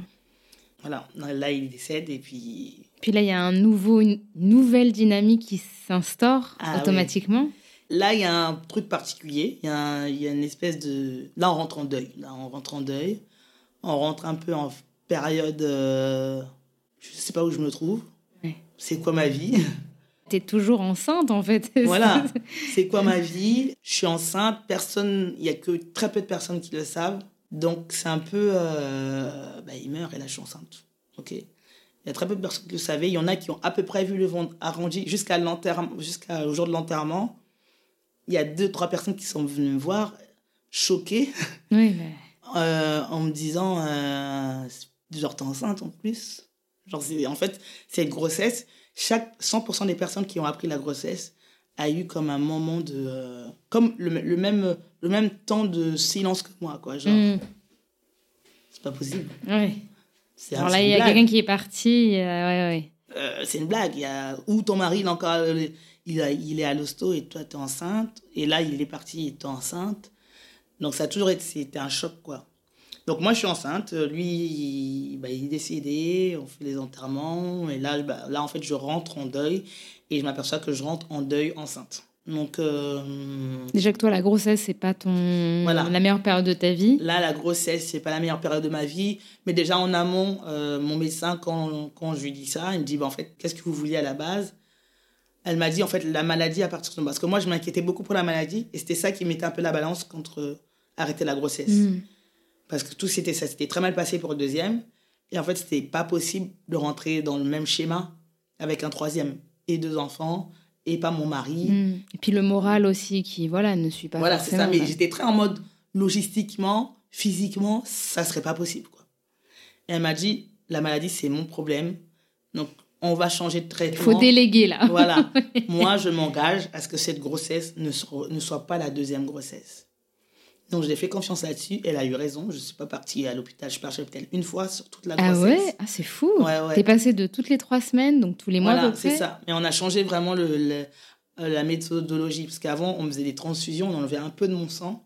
voilà, là, il décède et puis. Puis là, il y a un nouveau, une nouvelle dynamique qui s'instaure Ah oui. automatiquement. Là, il y a un truc particulier. Il y, a un- il y a une espèce de. Là, on rentre en deuil. Là, on rentre en deuil. On rentre un peu en période. euh, Je sais pas où je me trouve. Ouais. C'est quoi ma vie? T'es toujours enceinte, en fait. Voilà. C'est quoi ma vie? Je suis enceinte. Personne, il y a que très peu de personnes qui le savent. Donc c'est un peu, euh, bah, il meurt et là je suis enceinte. Ok. Il y a très peu de personnes qui le savaient. Il y en a qui ont à peu près vu le ventre arrondi jusqu'à l'enterrement, jusqu'au jour de l'enterrement. Il y a deux trois personnes qui sont venues me voir choquées Oui, mais... euh, en me disant euh, genre t'es enceinte en plus genre c'est- en fait cette grossesse chaque 100% des personnes qui ont appris la grossesse a eu comme un moment de euh, comme le, le même le même temps de silence que moi quoi genre. Hmm, c'est pas possible. Ouais. Alors là, il y a quelqu'un qui est parti. euh, ouais, ouais. Euh, c'est une blague. Il y a où ton mari il est encore il, a- il est à l'hosto et toi t'es enceinte. Et là il est parti et t'es enceinte. Donc ça a toujours été c'était un choc quoi donc moi je suis enceinte lui il, bah, il est décédé on fait les enterrements et là bah, là en fait je rentre en deuil et je m'aperçois que je rentre en deuil enceinte donc euh, Déjà que toi, la grossesse, c'est pas ton Voilà. la meilleure période de ta vie. Là, la grossesse, c'est pas la meilleure période de ma vie. Mais déjà en amont, euh, mon médecin, quand, quand je lui dis ça, il me dit bah, en fait, qu'est-ce que vous vouliez à la base? Elle m'a dit en fait la maladie à partir de. Parce que moi, je m'inquiétais beaucoup pour la maladie. Et c'était ça qui mettait un peu la balance contre euh, arrêter la grossesse. Hmm. Parce que tout c'était ça s'était très mal passé pour le deuxième. Et en fait, c'était pas possible de rentrer dans le même schéma avec un troisième et deux enfants et pas mon mari. Hmm. Et puis le moral aussi, qui voilà, ne suit pas Voilà, c'est ça. Mais j'étais très en mode logistiquement, physiquement, ça serait pas possible. Quoi. Et elle m'a dit la maladie, c'est mon problème. Donc, on va changer de Il traitement. faut déléguer là. Voilà. Moi, je m'engage à ce que cette grossesse ne soit, ne soit pas la deuxième grossesse. Donc, je l'ai fait confiance là-dessus. Elle a eu raison. Je ne suis pas partie à l'hôpital. Je suis partie à l'hôpital une fois sur toute la Ah grossesse. ouais? Ah, C'est fou. Ouais, ouais. T'es passé de toutes les trois semaines, donc tous les mois Voilà, c'est ça. Mais on a changé vraiment le, le- euh, la méthodologie. Parce qu'avant, on faisait des transfusions, on enlevait un peu de mon sang.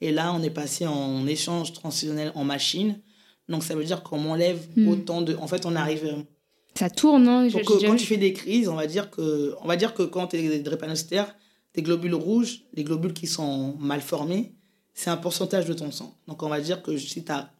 Et là, on est passé en échange transfusionnel en machine. Donc, ça veut dire qu'on m'enlève Hmm. autant de. En fait, on arrive. euh, Ça tourne, non J'ai- Donc, euh, déjà quand tu fais des crises, on va dire que, on va dire que quand tu es drépanocytaire, tes globules rouges, les globules qui sont mal formés, c'est un pourcentage de ton sang. Donc, on va dire que si tu as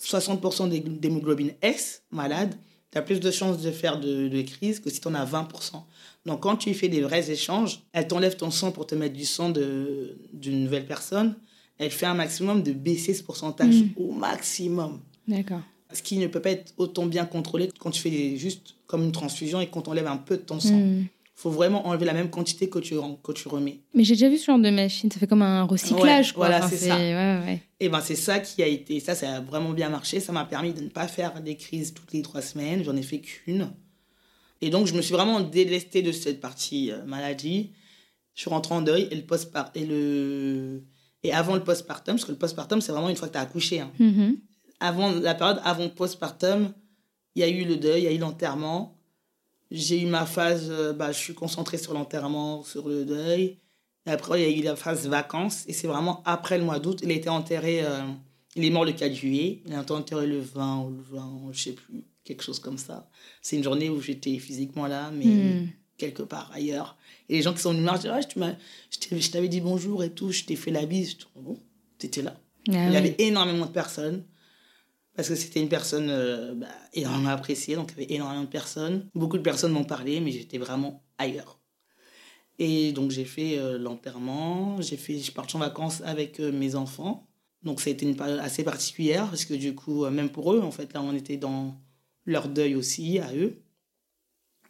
60% d'hé- d'hémoglobine S, malade, tu as plus de chances de faire de, de crise que si tu en as 20%. Donc, quand tu fais des vrais échanges, elle t'enlève ton sang pour te mettre du sang d'une nouvelle personne. Elle fait un maximum de baisser ce pourcentage Mm. au maximum. D'accord. Ce qui ne peut pas être autant bien contrôlé quand tu fais juste comme une transfusion et qu'on t'enlève un peu de ton sang. Hmm. Faut vraiment enlever la même quantité que tu, que tu remets. Mais j'ai déjà vu ce genre de machine. Ça fait comme un recyclage, Ouais, quoi. voilà, Enfin, c'est ça. Ouais, ouais. Et ben c'est ça qui a été, ça, ça a vraiment bien marché. Ça m'a permis de ne pas faire des crises toutes les trois semaines. J'en ai fait qu'une. Et donc, je me suis vraiment délestée de cette partie euh, maladie. Je suis rentrée en deuil et le post et le et avant le postpartum, parce que le postpartum, c'est vraiment une fois que tu as accouché. hein. Mhm. avant la période avant le postpartum, il y a eu le deuil, il y a eu l'enterrement. J'ai eu ma phase, euh, bah, je suis concentrée sur l'enterrement, sur le deuil. Et après, il y a eu la phase vacances. Et c'est vraiment après le mois d'août. Il a été enterré, euh, il est mort le 4 juillet. Il a été enterré le 20 ou le 20, je sais plus, quelque chose comme ça. C'est une journée où j'étais physiquement là, mais Hmm. quelque part ailleurs. Et les gens qui sont venus me voir, ah, je, t'avais dit bonjour et tout, je t'ai fait la bise. Je dis, bon, t'étais là. Ah Il y oui. avait énormément de personnes. Parce que c'était une personne euh, bah, énormément appréciée, donc il y avait énormément de personnes. Beaucoup de personnes m'ont parlé, mais j'étais vraiment ailleurs. Et donc j'ai fait euh, l'enterrement, j'ai fait, je partie en vacances avec euh, mes enfants. Donc ça a été une période assez particulière, parce que du coup, même pour eux, en fait, là, on était dans leur deuil aussi, à eux.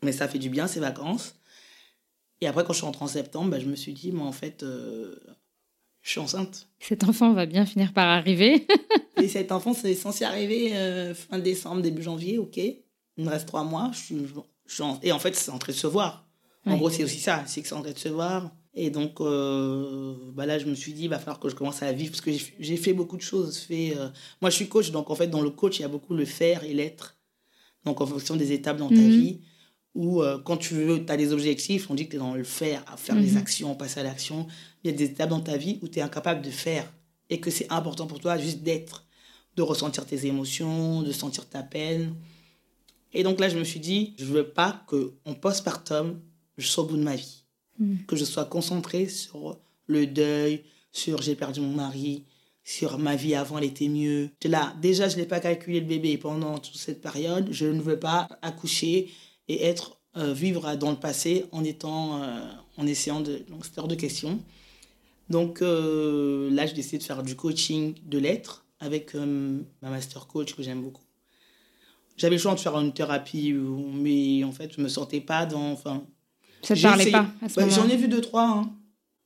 Mais ça fait du bien, ces vacances. Et après, quand je suis rentrée en septembre, bah, je me suis dit, moi, en fait, je suis enceinte. Cet enfant va bien finir par arriver. Et cet enfant, c'est censé arriver euh, fin décembre, début janvier, ok. Il me reste trois mois. Je suis, je en- Et en fait, c'est en train de se voir. En Ouais. gros, c'est aussi ça, c'est que c'est en train de se voir. Et donc, euh, bah là, je me suis dit, il va falloir que je commence à vivre, parce que j'ai- fait beaucoup de choses. Fait, euh, Moi, je suis coach, donc en fait, dans le coach, il y a beaucoup le faire et l'être. Donc, en fonction des étapes dans ta Mhm. vie, où euh, quand tu veux, tu as des objectifs, on dit que tu es dans le faire, à faire des Mhm. actions, passer à l'action. Il y a des étapes dans ta vie où tu es incapable de faire et que c'est important pour toi juste d'être, de ressentir tes émotions, de sentir ta peine. Et donc là, je me suis dit, je veux pas qu'en postpartum, je sois au bout de ma vie. Mhm. Que je sois concentrée sur le deuil, sur j'ai perdu mon mari, sur ma vie avant, elle était mieux. Là, déjà, je n'ai pas calculé le bébé pendant toute cette période. Je ne veux pas accoucher et être, euh, vivre dans le passé en étant, euh, en essayant de. Donc, c'est hors de question. Donc euh, là, j'ai décidé de faire du coaching de l'être avec euh, ma master coach que j'aime beaucoup. J'avais le choix de faire une thérapie, mais en fait, je me sentais pas dans. Enfin, Ça j'ai parlait essayé. pas à ce Bah, J'en ai vu deux, trois. hein.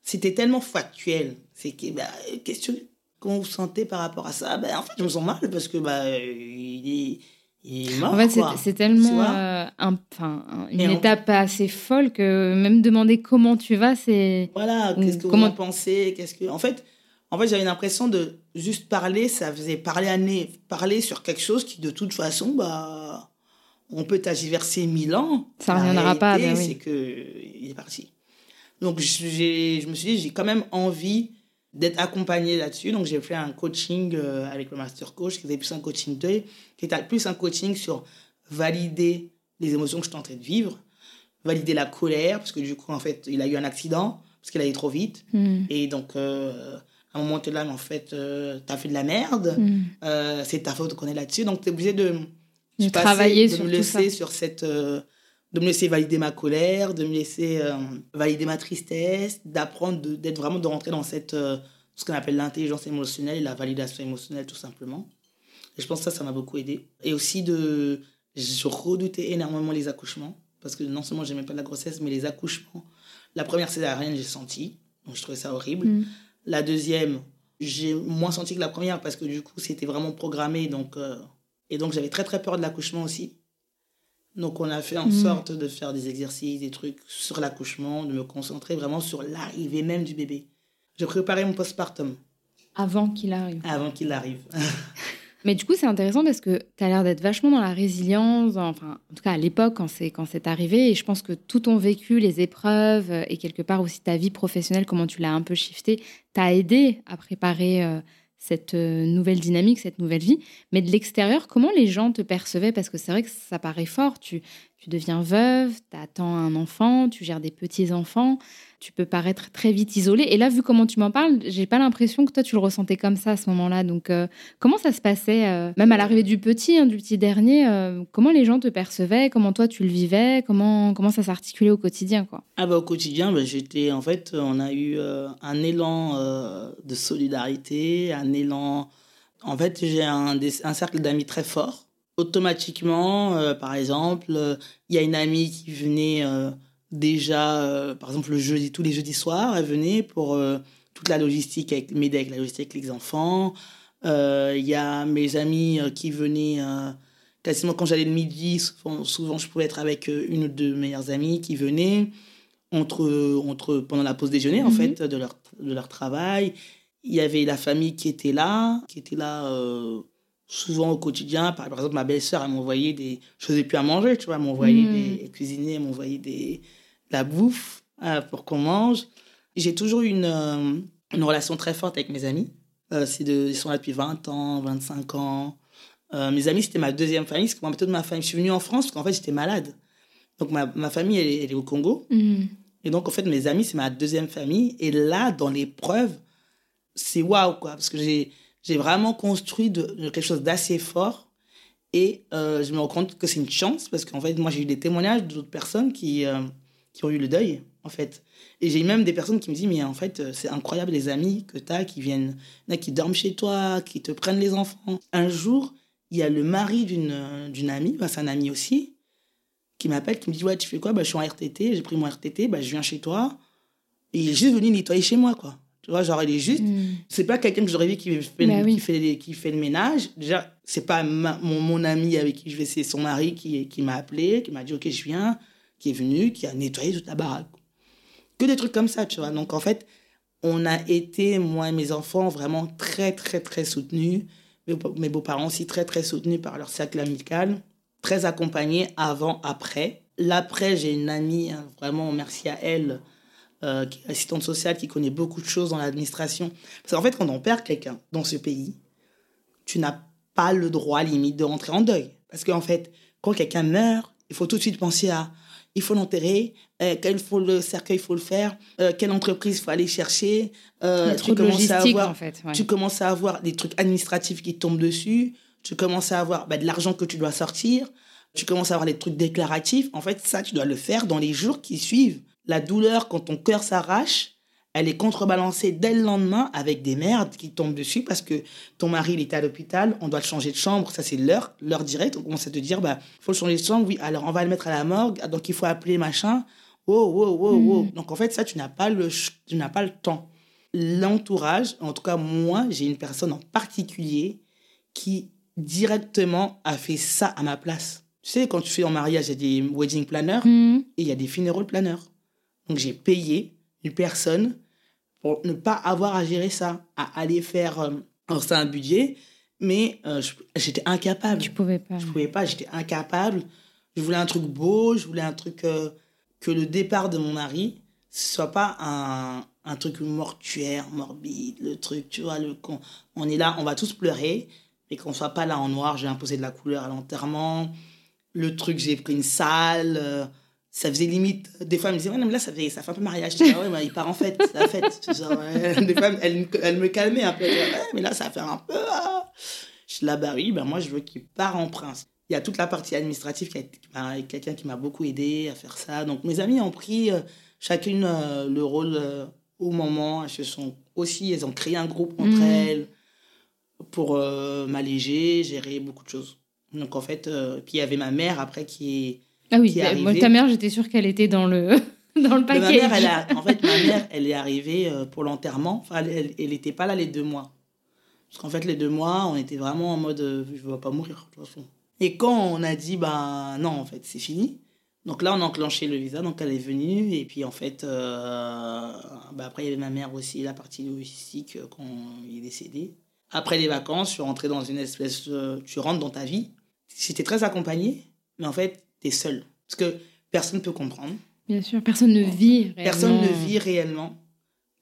C'était tellement factuel. C'est que, bah, qu'est-ce que. Comment vous sentez par rapport à ça ben, En fait, je me sens mal parce que bah, il, est, il est mort. En fait, c'est- tellement euh, un- enfin, un- une Et étape assez folle que même demander comment tu vas, c'est. Voilà, qu'est-ce que comment- vous en pensez qu'est-ce que... En fait, en fait j'avais l'impression de juste parler, ça faisait parler, à nez, parler sur quelque chose qui, de toute façon, bah, on peut tergiverser mille ans. Ça La reviendra pas, ben oui. c'est qu'il est parti. Donc, je me suis dit, j'ai quand même envie d'être accompagnée là-dessus. Donc, j'ai fait un coaching euh, avec le master coach, qui était plus un coaching d'œil, qui était plus un coaching sur valider les émotions que je suis en train de vivre, valider la colère, parce que du coup, en fait, il a eu un accident, parce qu'il allait trop vite. Hmm. Et donc, euh, à un moment, tu es là, mais en fait, euh, tu as fait de la merde, Hmm. euh, c'est ta faute qu'on est là-dessus. Donc, tu es obligé de, De passer- travailler de sur me tout laisser ça. sur cette. De me laisser valider ma colère, de me laisser euh, valider ma tristesse, d'apprendre, d'être vraiment, de rentrer dans cette, euh, ce qu'on appelle l'intelligence émotionnelle et la validation émotionnelle, tout simplement. Et je pense que ça, ça m'a beaucoup aidé. Et aussi de. Je redoutais énormément les accouchements, parce que non seulement j'aimais pas la grossesse, mais les accouchements. La première césarienne, j'ai senti, donc je trouvais ça horrible. Hmm. La deuxième, j'ai moins senti que la première parce que du coup, c'était vraiment programmé. Donc, euh, Et donc, j'avais très, très peur de l'accouchement aussi. Donc, on a fait en Mhm. sorte de faire des exercices, des trucs sur l'accouchement, de me concentrer vraiment sur l'arrivée même du bébé. J'ai préparé mon postpartum. Avant qu'il arrive. Avant qu'il arrive. Mais du coup, c'est intéressant parce que tu as l'air d'être vachement dans la résilience, enfin, en tout cas à l'époque quand c'est, quand c'est arrivé. Et je pense que tout ton vécu, les épreuves et quelque part aussi ta vie professionnelle, comment tu l'as un peu shifté, t'a aidé à préparer euh, cette euh, nouvelle dynamique, cette nouvelle vie. Mais de l'extérieur, comment les gens te percevaient? Parce que c'est vrai que ça paraît fort. Tu, tu deviens veuve, tu attends un enfant, tu gères des petits-enfants tu peux paraître très vite isolé. Et là, vu comment tu m'en parles, j'ai pas l'impression que toi, tu le ressentais comme ça à ce moment-là. Donc, euh, comment ça se passait, euh, même à l'arrivée du petit, hein, du petit dernier, euh, comment les gens te percevaient, comment toi, tu le vivais, comment, comment ça s'articulait au quotidien, quoi? Ah bah, au quotidien, bah, j'étais, en fait, on a eu un élan de solidarité, un élan... En fait, j'ai un cercle d'amis très fort. Automatiquement, par exemple, il y a une amie qui venait déjà, euh, par exemple, le jeudi, tous les jeudis soirs, elle venait pour euh, toute la logistique, avec, m'aider avec la logistique avec les enfants. Euh, il y a mes amis qui venaient quasiment quand j'allais le midi, souvent, je pouvais être avec une ou deux meilleures amies qui venaient entre, entre, pendant la pause déjeuner, en mhm. fait, de leur, de leur travail. Il y avait la famille qui était là, qui était là souvent au quotidien. Par, exemple, ma belle-sœur, elle m'envoyait des... Je faisais plus à manger, tu vois, elle m'envoyait mhm. des... cuisiner, elle m'envoyait des la bouffe euh, pour qu'on mange. J'ai toujours une, euh, une, relation très forte avec mes amis. Euh, c'est de, ils sont là depuis 20 ans, 25 ans. mes amis, c'était ma deuxième famille. Parce que moi, de ma famille, je suis venue en France parce qu'en fait, j'étais malade. Donc, ma, ma famille, elle, est au Congo. Mm. Et donc, en fait, mes amis, c'est ma deuxième famille. Et là, dans l'épreuve, c'est waouh, quoi. Parce que j'ai, j'ai vraiment construit quelque chose d'assez fort. Et je me rends compte que c'est une chance parce qu'en fait, moi, j'ai eu des témoignages d'autres personnes qui, qui ont eu le deuil, en fait. Et j'ai même des personnes qui me disent, mais en fait, euh, c'est incroyable les amis que tu as qui viennent, qui dorment chez toi, qui te prennent les enfants. Un jour, il y a le mari d'une, euh, d'une amie, bah, c'est un ami aussi, qui m'appelle, qui me dit, ouais, tu fais quoi? Bah, Je suis en RTT, j'ai pris mon RTT, bah, je viens chez toi. Et il est juste venu nettoyer chez moi, quoi. Tu vois, genre, il est juste. Hmm. C'est pas quelqu'un que j'aurais vu qui fait, bah qui, fait, qui fait le ménage. Déjà, c'est pas mon, mon ami avec qui je vais, c'est son mari qui, qui m'a appelé, qui m'a dit, OK, je viens qui est venu, qui a nettoyé toute la baraque. Que des trucs comme ça, tu vois. Donc, en fait, on a été, moi et mes enfants, vraiment très, très, très soutenus. Mes beaux-parents aussi très, très soutenus par leur cercle amical. Très accompagnés avant, après. L'après, j'ai une amie, hein, vraiment, merci à elle, euh, qui est assistante sociale, qui connaît beaucoup de choses dans l'administration. Parce qu'en fait, quand on perd quelqu'un dans ce pays, tu n'as pas le droit, limite, de rentrer en deuil. Parce qu'en fait, quand quelqu'un meurt, il faut tout de suite penser à il faut l'enterrer, euh, quel faut le cercueil il faut le faire, euh, quelle entreprise il faut aller chercher. Euh, tu, commences à avoir, en fait, tu commences à avoir des trucs administratifs qui tombent dessus, tu commences à avoir bah, de l'argent que tu dois sortir, tu commences à avoir des trucs déclaratifs. En fait, ça, tu dois le faire dans les jours qui suivent. La douleur, quand ton cœur s'arrache, elle est contrebalancée dès le lendemain avec des merdes qui tombent dessus parce que ton mari il est à l'hôpital, on doit le changer de chambre, ça c'est l'heure, l'heure directe, on commence à te dire bah faut le changer de chambre, oui, alors on va le mettre à la morgue, donc il faut appeler machin. Wow, wow, wow, wow. Donc en fait ça tu n'as pas le tu n'as pas le temps. L'entourage, en tout cas moi, j'ai une personne en particulier qui directement a fait ça à ma place. Tu sais quand tu fais en mariage, il y a des wedding planners mm. et il y a des funeral planners. Donc j'ai payé une personne pour ne pas avoir à gérer ça, à aller faire. Euh, alors, c'est un budget, mais euh, j'étais incapable. Tu pouvais pas. Je pouvais pas, j'étais incapable. Je voulais un truc beau, je voulais un truc. Euh, que le départ de mon mari, ce soit pas un, un truc mortuaire, morbide, le truc, tu vois, le, on, on est là, on va tous pleurer, mais qu'on soit pas là en noir, j'ai imposé de la couleur à l'enterrement. Le truc, j'ai pris une salle ça faisait limite. Des fois, elle me disait, ouais, non, mais là, ça fait, ça fait un peu mariage. Je disais, ouais, mais il part en fête, c'est la fête. Des fois, elle, elle, me calmait un peu. ouais, mais là, ça fait un peu. Ah. Je suis là, bah oui, ben moi, je veux qu'il part en prince. Il y a toute la partie administrative qui a quelqu'un qui m'a beaucoup aidé à faire ça. Donc, mes amis ont pris euh, chacune euh, le rôle euh, au moment. Elles se sont aussi, elles ont créé un groupe entre mmh. elles pour m'alléger, gérer beaucoup de choses. Donc, en fait, puis il y avait ma mère après qui est ah oui, bah, moi, ta mère, j'étais sûre qu'elle était dans le, dans le paquet. en fait, ma mère, elle est arrivée euh, pour l'enterrement. Enfin, elle n'était pas là les deux mois. Parce qu'en fait, les deux mois, on était vraiment en mode euh, je ne vais pas mourir, de toute façon. Et quand on a dit, bah non, en fait, c'est fini, Donc là, on a enclenché le visa, donc elle est venue. Et puis en fait, euh, bah après, il y avait ma mère aussi, la partie logistique quand il est décédé. Après les vacances, je suis rentrée dans une espèce. tu rentres dans ta vie. J'étais très accompagnée, mais en fait, tu es seule. Parce que personne ne peut comprendre. Bien sûr, personne ne vit réellement. Personne ne vit réellement.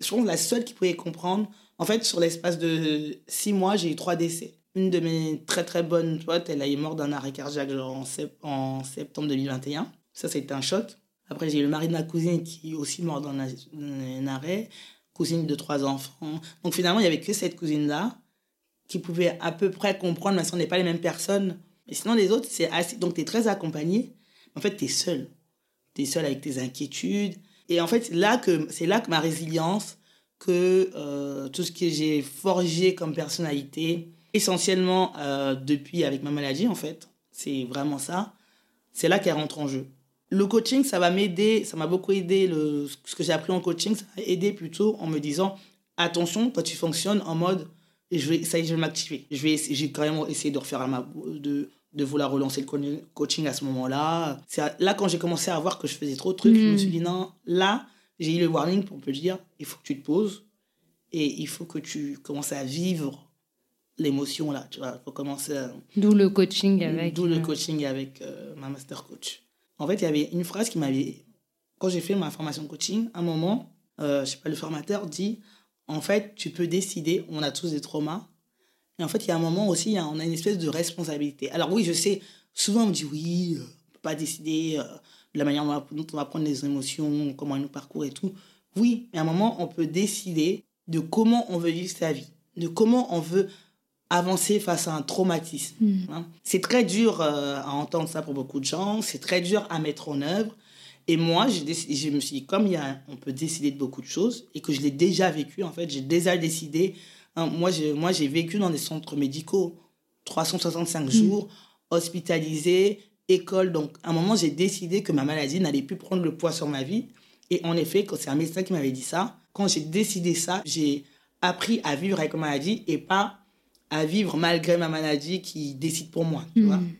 Je trouve la seule qui pouvait comprendre. En fait, sur l'espace de six mois, j'ai eu trois décès. Une de mes très très bonnes potes, elle est morte d'un arrêt cardiaque en, en septembre 2021. Ça, c'était un choc. Après, j'ai eu le mari de ma cousine qui est aussi mort dans un arrêt. Cousine de trois enfants. Donc finalement, il n'y avait que cette cousine-là qui pouvait à peu près comprendre, mais on n'est pas les mêmes personnes. Mais sinon, les autres, c'est assez. Donc, tu es très accompagné. En fait, tu es seul. Tu es seul avec tes inquiétudes. Et en fait, c'est là que, ma résilience, que euh, tout ce que j'ai forgé comme personnalité, essentiellement euh, depuis avec ma maladie, en fait, c'est vraiment ça, c'est là qu'elle rentre en jeu. Le coaching, ça va m'aider, ça m'a beaucoup aidé, le, ce que j'ai appris en coaching, ça m'a aidé plutôt en me disant, attention, quand tu fonctionnes en mode, je vais, ça y est, je vais m'activer. Je vais, j'ai carrément essayé de refaire ma, de, de vouloir relancer le coaching à ce moment-là. C'est là quand j'ai commencé à voir que je faisais trop de trucs, je me suis hmm. dit non, là, j'ai eu le warning pour te dire, il faut que tu te poses et il faut que tu commences à vivre l'émotion là, tu vois, il faut commencer D'où le coaching avec... D'où le euh, coaching avec euh, ma master coach. En fait, il y avait une phrase qui m'avait... Quand j'ai fait ma formation coaching, à un moment, euh, je sais pas, le formateur dit, en fait, tu peux décider, on a tous des traumas, et en fait, il y a un moment aussi, on a une espèce de responsabilité. Alors oui, je sais, souvent on me dit oui, on ne peut pas décider de la manière dont on va prendre les émotions, comment elles nous parcourent et tout. Oui, mais à un moment, on peut décider de comment on veut vivre sa vie, de comment on veut avancer face à un traumatisme. Hmm. Hein. C'est très dur euh, à entendre ça pour beaucoup de gens, c'est très dur à mettre en œuvre. Et moi, je me suis dit, comme il y a, on peut décider de beaucoup de choses et que je l'ai déjà vécu, en fait, j'ai déjà décidé. Hein, moi, j'ai, moi, j'ai vécu dans des centres médicaux 365 hmm. jours, hospitalisé, école. Donc, à un moment, j'ai décidé que ma maladie n'allait plus prendre le poids sur ma vie. Et en effet, quand c'est un médecin qui m'avait dit ça, quand j'ai décidé ça, j'ai appris à vivre avec ma maladie et pas à vivre malgré ma maladie qui décide pour moi. Tu vois hmm.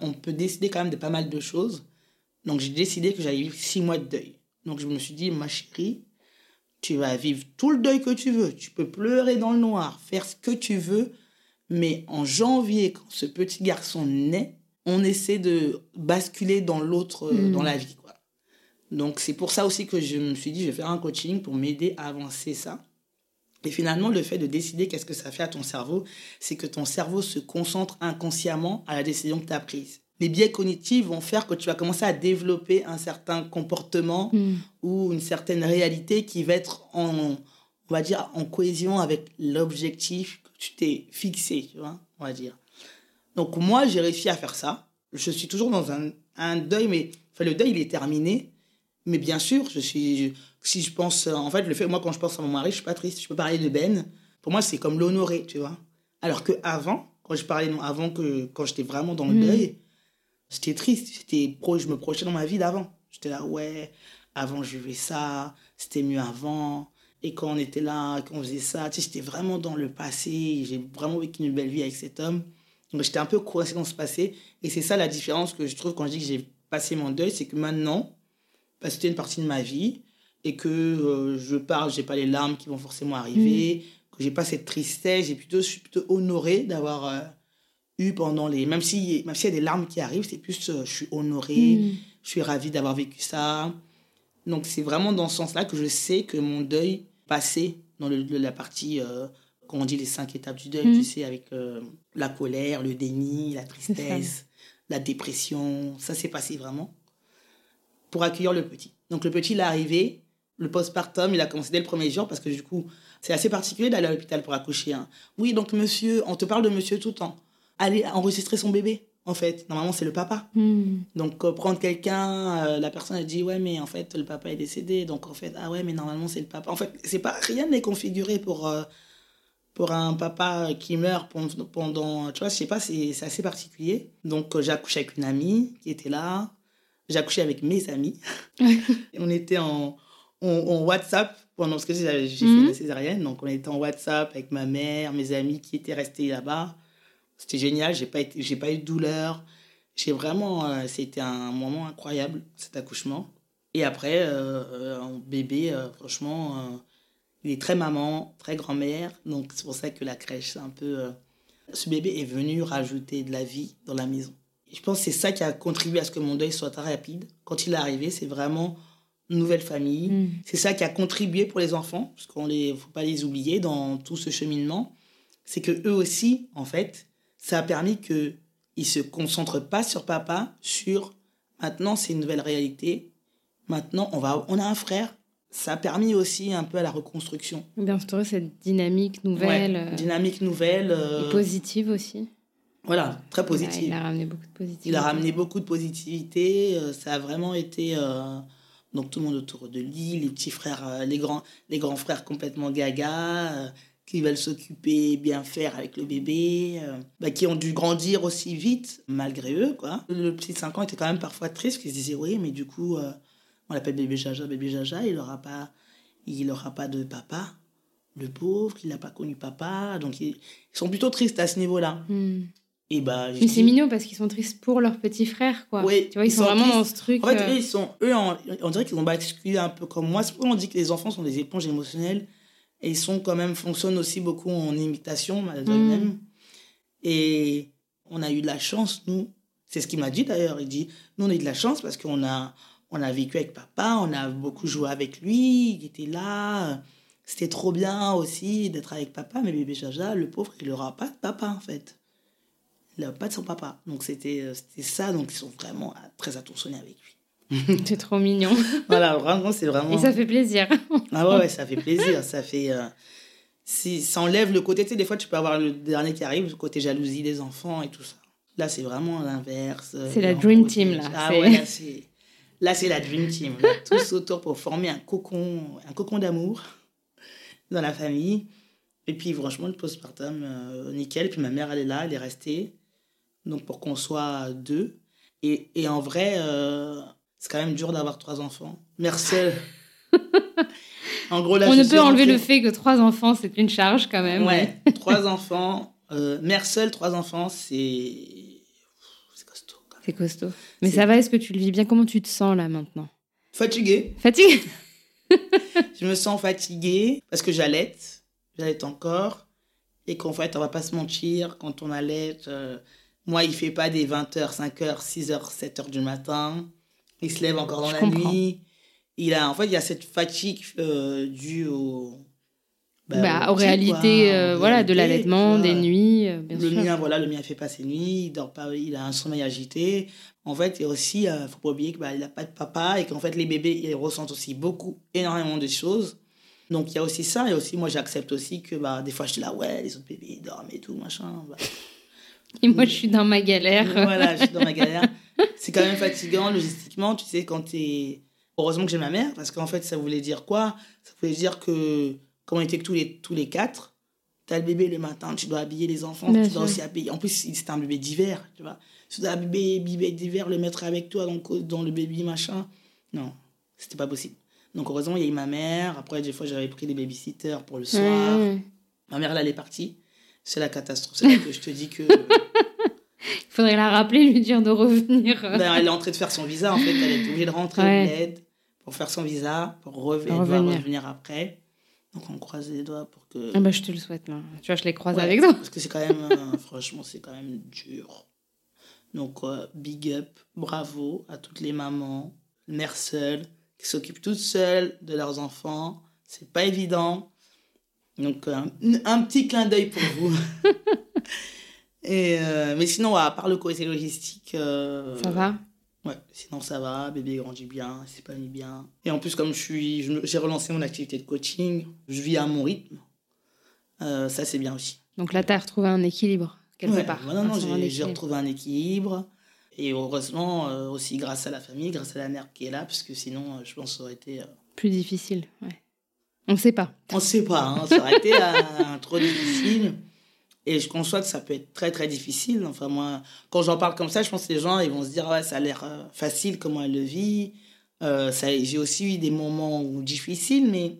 On peut décider quand même de pas mal de choses. Donc j'ai décidé que j'allais vivre six mois de deuil. Donc je me suis dit, ma chérie, tu vas vivre tout le deuil que tu veux. Tu peux pleurer dans le noir, faire ce que tu veux. Mais en janvier, quand ce petit garçon naît, on essaie de basculer dans l'autre, euh, hmm. dans la vie. Quoi. Donc c'est pour ça aussi que je me suis dit, je vais faire un coaching pour m'aider à avancer ça. Et finalement, le fait de décider qu'est-ce que ça fait à ton cerveau, c'est que ton cerveau se concentre inconsciemment à la décision que tu as prise. Les biais cognitifs vont faire que tu vas commencer à développer un certain comportement hmm. ou une certaine réalité qui va être en, on va dire, en cohésion avec l'objectif que tu t'es fixé, tu vois, on va dire. Donc moi, j'ai réussi à faire ça. Je suis toujours dans un, un deuil, mais enfin, le deuil, il est terminé. Mais bien sûr, je suis, si je pense, en fait, le fait, moi, quand je pense à mon mari, je suis pas triste. Je peux parler de Ben. Pour moi, c'est comme l'honorer, tu vois. Alors que avant, quand je parlais, avant que, quand j'étais vraiment dans le mm. deuil, j'étais triste. J'étais pro, je me projetais dans ma vie d'avant. J'étais là, ouais, avant, je vivais ça. C'était mieux avant. Et quand on était là, quand on faisait ça, tu sais, j'étais vraiment dans le passé. J'ai vraiment vécu une belle vie avec cet homme. Donc, j'étais un peu coincé dans ce passé. Et c'est ça la différence que je trouve quand je dis que j'ai passé mon deuil, c'est que maintenant, parce que c'était une partie de ma vie, et que euh, je parle, j'ai pas les larmes qui vont forcément arriver, mm. que j'ai pas cette tristesse, j'ai plutôt, je suis plutôt honorée d'avoir euh, eu pendant les. Même s'il même s'il y a des larmes qui arrivent, c'est plus euh, je suis honorée, mm. je suis ravie d'avoir vécu ça. Donc c'est vraiment dans ce sens-là que je sais que mon deuil passé dans le, la partie, quand on dit les cinq étapes du deuil, tu sais, avec la colère, le déni, la tristesse, la dépression, ça s'est passé vraiment pour accueillir le petit. Donc le petit, il est arrivé, le postpartum, il a commencé dès le premier jour parce que du coup, c'est assez particulier d'aller à l'hôpital pour accoucher. Hein. Oui, donc monsieur, on te parle de monsieur tout le temps. Allez enregistrer son bébé, en fait. Normalement, c'est le papa. Hmm. Donc, euh, prendre quelqu'un, euh, la personne a dit, ouais, mais en fait, le papa est décédé. Donc, en fait, ah ouais, mais normalement, c'est le papa. En fait, c'est pas, rien n'est configuré pour, euh, pour un papa qui meurt pendant, tu vois, je sais pas, c'est assez particulier. Donc, j'ai accouché avec une amie qui était là. J'ai accouché avec mes amis. on était en on, WhatsApp pendant ce que j'ai fait une mhm. césarienne. Donc, on était en WhatsApp avec ma mère, mes amis qui étaient restés là-bas. C'était génial. J'ai pas, j'ai pas eu de douleur. J'ai vraiment, euh, c'était un moment incroyable, cet accouchement. Et après, euh, un bébé, franchement, il est très maman, très grand-mère. Donc, c'est pour ça que la crèche, c'est un peu. ce bébé est venu rajouter de la vie dans la maison. je pense que c'est ça qui a contribué à ce que mon deuil soit très rapide. Quand il est arrivé, c'est vraiment une nouvelle famille. Mm. C'est ça qui a contribué pour les enfants, parce qu'on ne faut pas les oublier dans tout ce cheminement. C'est que eux aussi, en fait, ça a permis qu'ils ne se concentrent pas sur papa, sur maintenant c'est une nouvelle réalité. Maintenant, on, va, on a un frère, ça a permis aussi un peu à la reconstruction. D'instaurer cette dynamique nouvelle. Euh, dynamique nouvelle. Euh, positive aussi. Voilà, très positive. Il a, ramené beaucoup de positivité. Il a ramené beaucoup de positivité. Euh, ça a vraiment été. donc tout le monde autour de lui, les petits frères, les, grands, les grands frères complètement gaga, qui veulent s'occuper, bien faire avec le bébé, bah, qui ont dû grandir aussi vite, malgré eux. Quoi. Le petit 5 ans était quand même parfois triste, qu'il se disait, oui, mais du coup on l'appelle bébé Jaja, bébé Jaja, il n'aura pas, il aura pas de papa, le pauvre, il n'a pas connu papa, donc ils, sont plutôt tristes à ce niveau-là. Hmm. Et bah, Mais c'est mignon parce qu'ils sont tristes pour leur petit frère, quoi. Oui, tu vois, ils, sont, vraiment dans ce truc. En fait, euh, ils sont, eux on dirait qu'ils ont basculé un peu comme moi. C'est pourquoi on dit que les enfants sont des éponges émotionnelles et ils sont quand même, fonctionnent aussi beaucoup en imitation, malgré hmm. même. Et on a eu de la chance, nous. C'est ce qu'il m'a dit d'ailleurs. Il dit, nous, on a eu de la chance parce qu'on a, on a vécu avec papa, on a beaucoup joué avec lui, il était là. C'était trop bien aussi d'être avec papa, mais bébé Jaja, le pauvre, il n'aura pas de papa en fait. Il n'a pas de son papa. Donc c'était ça, donc ils sont vraiment très attentionnés avec lui. C'est trop mignon. voilà, vraiment, c'est vraiment. Et ça fait plaisir. ah ouais, ça fait plaisir. Ça fait. Euh, si, ça enlève le côté, tu sais, des fois, tu peux avoir le dernier qui arrive, le côté jalousie des enfants et tout ça. Là, c'est vraiment l'inverse. C'est la Dream Team, là. Ah ouais, là, c'est. Là, c'est la Dream Team. tous autour pour former un cocon, un cocon d'amour dans la famille. Et puis, franchement, le postpartum, euh, nickel. Puis ma mère, elle est là, elle est restée. Donc, pour qu'on soit deux. Et, et en vrai, euh, c'est quand même dur d'avoir trois enfants. Merci. en gros, là, On ne peut enlever le fait que trois enfants, c'est une charge quand même. Ouais, trois enfants. Euh, mère seule, trois enfants, c'est c'est costaud. Mais ça va, est-ce que tu le vis bien? Comment tu te sens là maintenant? Fatiguée. Fatiguée? Je me sens fatiguée parce que j'allaite. J'allaite encore. Et qu'en fait, on va pas se mentir, quand on allaite, euh, moi, il fait pas des 20h, 5h, 6h, 7h du matin. Il se lève encore dans la nuit. Il a, en fait, il y a cette fatigue euh, due au, bah, bah, aux réalités euh, voilà, de l'allaitement, des nuits, euh, bien le sûr. Mien, voilà, le mien fait pas ses nuits, il dort pas, il a un sommeil agité. En fait, et aussi, euh, faut pas oublier qu'il bah, n'a pas de papa et qu'en fait, les bébés, ils ressentent aussi beaucoup, énormément de choses. Donc, il y a aussi ça. Et aussi, moi, j'accepte aussi que bah, des fois, je suis là, ouais, les autres bébés, ils dorment et tout, machin. Bah. Et moi, je suis dans ma galère. voilà, je suis dans ma galère. C'est quand même fatigant, logistiquement, tu sais, quand tu es... Heureusement que j'ai ma mère, parce qu'en fait, ça voulait dire quoi? Ça voulait dire que comme on était tous les, tous les quatre, tu as le bébé le matin, tu dois habiller les enfants, tu dois aussi habiller. En plus, c'était un bébé d'hiver, tu vois. Tu dois habiller bébé d'hiver, le mettre avec toi dans, dans le baby machin. Non, c'était pas possible. Donc, heureusement, il y a eu ma mère. Après, des fois, j'avais pris des babysitters pour le soir. Ma mère, elle est partie. C'est la catastrophe. C'est là que je te dis que. Il faudrait la rappeler, lui dire de revenir. Ben, elle est en train de faire son visa, en fait. Elle est obligée de rentrer ouais. pour faire son visa, pour revenir. revenir après. Donc on croise les doigts pour que. Ah bah, je te le souhaite là. Tu vois, je les croise avec toi. Parce que c'est quand même, euh, franchement, c'est quand même dur. Donc big up, bravo à toutes les mamans, mères seules, qui s'occupent toutes seules de leurs enfants. C'est pas évident. Donc un petit clin d'œil pour vous. Et, euh, mais sinon, à part le côté logistique. Euh, Ça va? Ouais, sinon ça va, bébé grandit bien, s'épanouit bien. Et en plus, comme je suis, j'ai relancé mon activité de coaching, je vis à mon rythme. Euh, ça, c'est bien aussi. Donc là, tu as retrouvé un équilibre, quelque part. non, non, j'ai retrouvé un équilibre. Et heureusement, euh, aussi grâce à la famille, grâce à la mère qui est là, parce que sinon, euh, je pense que ça aurait été. Plus difficile, ouais. On ne sait pas. On ne sait pas, hein, ça aurait été trop difficile. Et je conçois que ça peut être très, très difficile. Enfin, moi, quand j'en parle comme ça, je pense que les gens, ils vont se dire, ouais, ça a l'air euh, facile, comment elle le vit. Euh, j'ai aussi eu des moments difficiles, mais...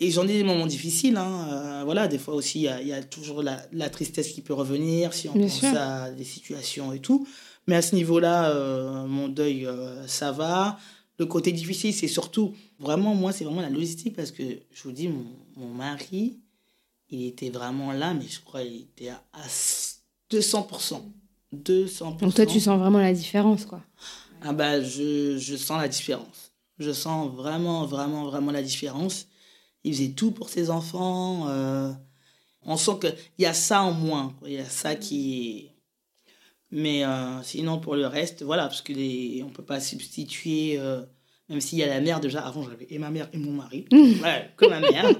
Et j'en ai des moments difficiles, hein. Euh, voilà, des fois aussi, il y, a toujours la, la, tristesse qui peut revenir si on pense à des situations et tout. Mais à ce niveau-là, euh, mon deuil, euh, ça va. Le côté difficile, c'est surtout, vraiment, moi, c'est vraiment la logistique parce que je vous dis, mon, mon mari, il était vraiment là, mais je crois qu'il était à, à 200%. 200%. Donc toi, tu sens vraiment la différence, quoi. Ah bah, je, je sens la différence. Je sens vraiment, vraiment, vraiment la différence. Il faisait tout pour ses enfants. euh, on sent qu'il y a ça en moins. Il y a ça qui... Mais euh, sinon, pour le reste, voilà, parce que les, on peut pas substituer... euh, même s'il y a la mère, déjà, avant, j'avais et ma mère et mon mari. que ma mère.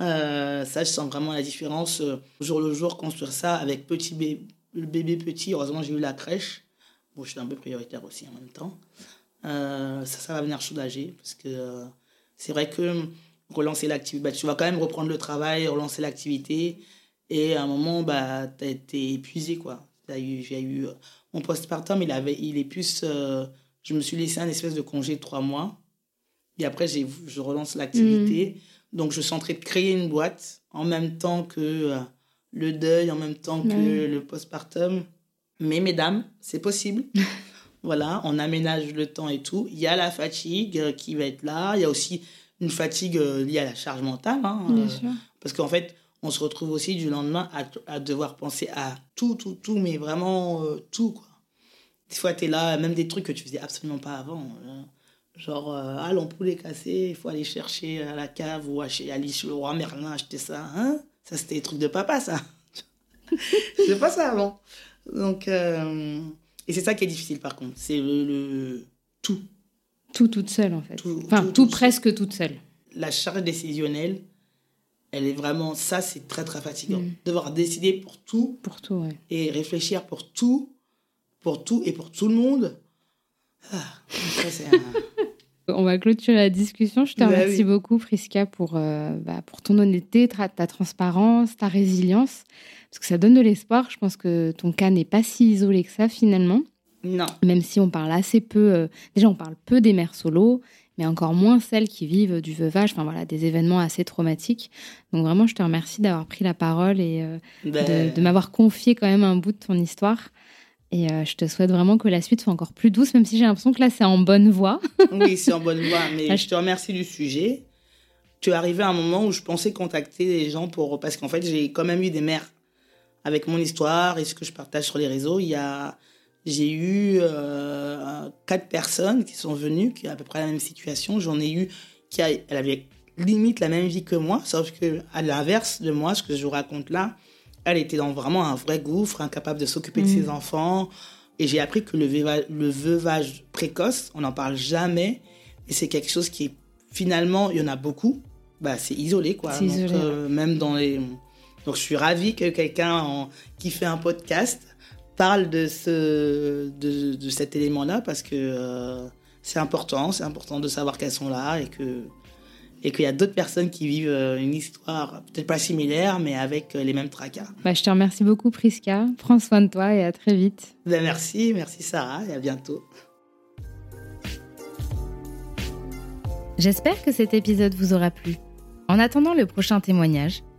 Euh, ça, je sens vraiment la différence. jour le jour, construire ça avec petit bé- le bébé petit. Heureusement, j'ai eu la crèche. Bon, je suis un peu prioritaire aussi en même temps. Ça, ça va venir soulager parce que c'est vrai que relancer l'activité, bah, tu vas quand même reprendre le travail, relancer l'activité. Et à un moment, bah, tu as été épuisé. Quoi. Eu, j'ai eu, euh, mon postpartum, il, avait, il est plus. euh, je me suis laissé un espèce de congé de trois mois. Et après, je relance l'activité. Donc, je suis en train de créer une boîte en même temps que euh, le deuil, en même temps que le postpartum. Mais mesdames, c'est possible. voilà, on aménage le temps et tout. Il y a la fatigue qui va être là. Il y a aussi une fatigue liée à la charge mentale. hein, Bien euh, sûr. parce qu'en fait, on se retrouve aussi du lendemain à, à devoir penser à tout, tout, tout, mais vraiment euh, tout. Quoi. Des fois, tu es là, même des trucs que tu faisais absolument pas avant. euh, genre, euh, ah, l'ampoule est cassée, il faut aller chercher à la cave ou à chez aller chez le roi Merlin acheter ça. Hein? Ça, c'était des trucs de papa, ça. c'est pas ça avant. Donc, euh, et c'est ça qui est difficile par contre. C'est le, le- tout. Tout toute seule, en fait. Tout- enfin, tout presque toute seule. La charge décisionnelle, elle est vraiment. Ça, c'est très, très fatigant. Mm. Devoir décider pour tout Pour tout, ouais. et réfléchir pour tout, pour tout et pour tout le monde. Ah, ça, c'est un- On va clôturer la discussion. Je te Bah remercie oui. beaucoup, Friska, pour, euh, bah, pour ton honnêteté, ta, ta transparence, ta résilience. Parce que ça donne de l'espoir. Je pense que ton cas n'est pas si isolé que ça, finalement. Non. Même si on parle assez peu. euh, déjà, on parle peu des mères solo, mais encore moins celles qui vivent du veuvage. Enfin, voilà, des événements assez traumatiques. Donc, vraiment, je te remercie d'avoir pris la parole et euh, Ben, de, de m'avoir confié quand même un bout de ton histoire. Et euh, je te souhaite vraiment que la suite soit encore plus douce, même si j'ai l'impression que là, c'est en bonne voie. Oui, c'est en bonne voie, mais je te remercie du sujet. Tu es arrivé à un moment où je pensais contacter les gens pour. Parce qu'en fait, j'ai quand même eu des mères avec mon histoire et ce que je partage sur les réseaux. Il y a. J'ai eu euh, quatre personnes qui sont venues, qui ont à peu près la même situation. J'en ai eu qui a, elle avait limite la même vie que moi, sauf que à l'inverse de moi, ce que je vous raconte là, elle était dans vraiment un vrai gouffre, incapable de s'occuper de ses enfants. Et j'ai appris que le, veuva- le veuvage précoce, on n'en parle jamais. Et c'est quelque chose qui finalement, il y en a beaucoup. Bah, c'est isolé, quoi. Donc, isolé, euh, même dans les. Donc, je suis ravie que quelqu'un en- qui fait un podcast parle de, ce, de, de cet élément-là parce que euh, c'est important. C'est important de savoir qu'elles sont là et que et qu'il y a d'autres personnes qui vivent euh, une histoire peut-être pas similaire, mais avec euh, les mêmes tracas. Bah, je te remercie beaucoup, Priska. Prends soin de toi et à très vite. Ben, merci, merci Sarah, et à bientôt. J'espère que cet épisode vous aura plu. En attendant le prochain témoignage,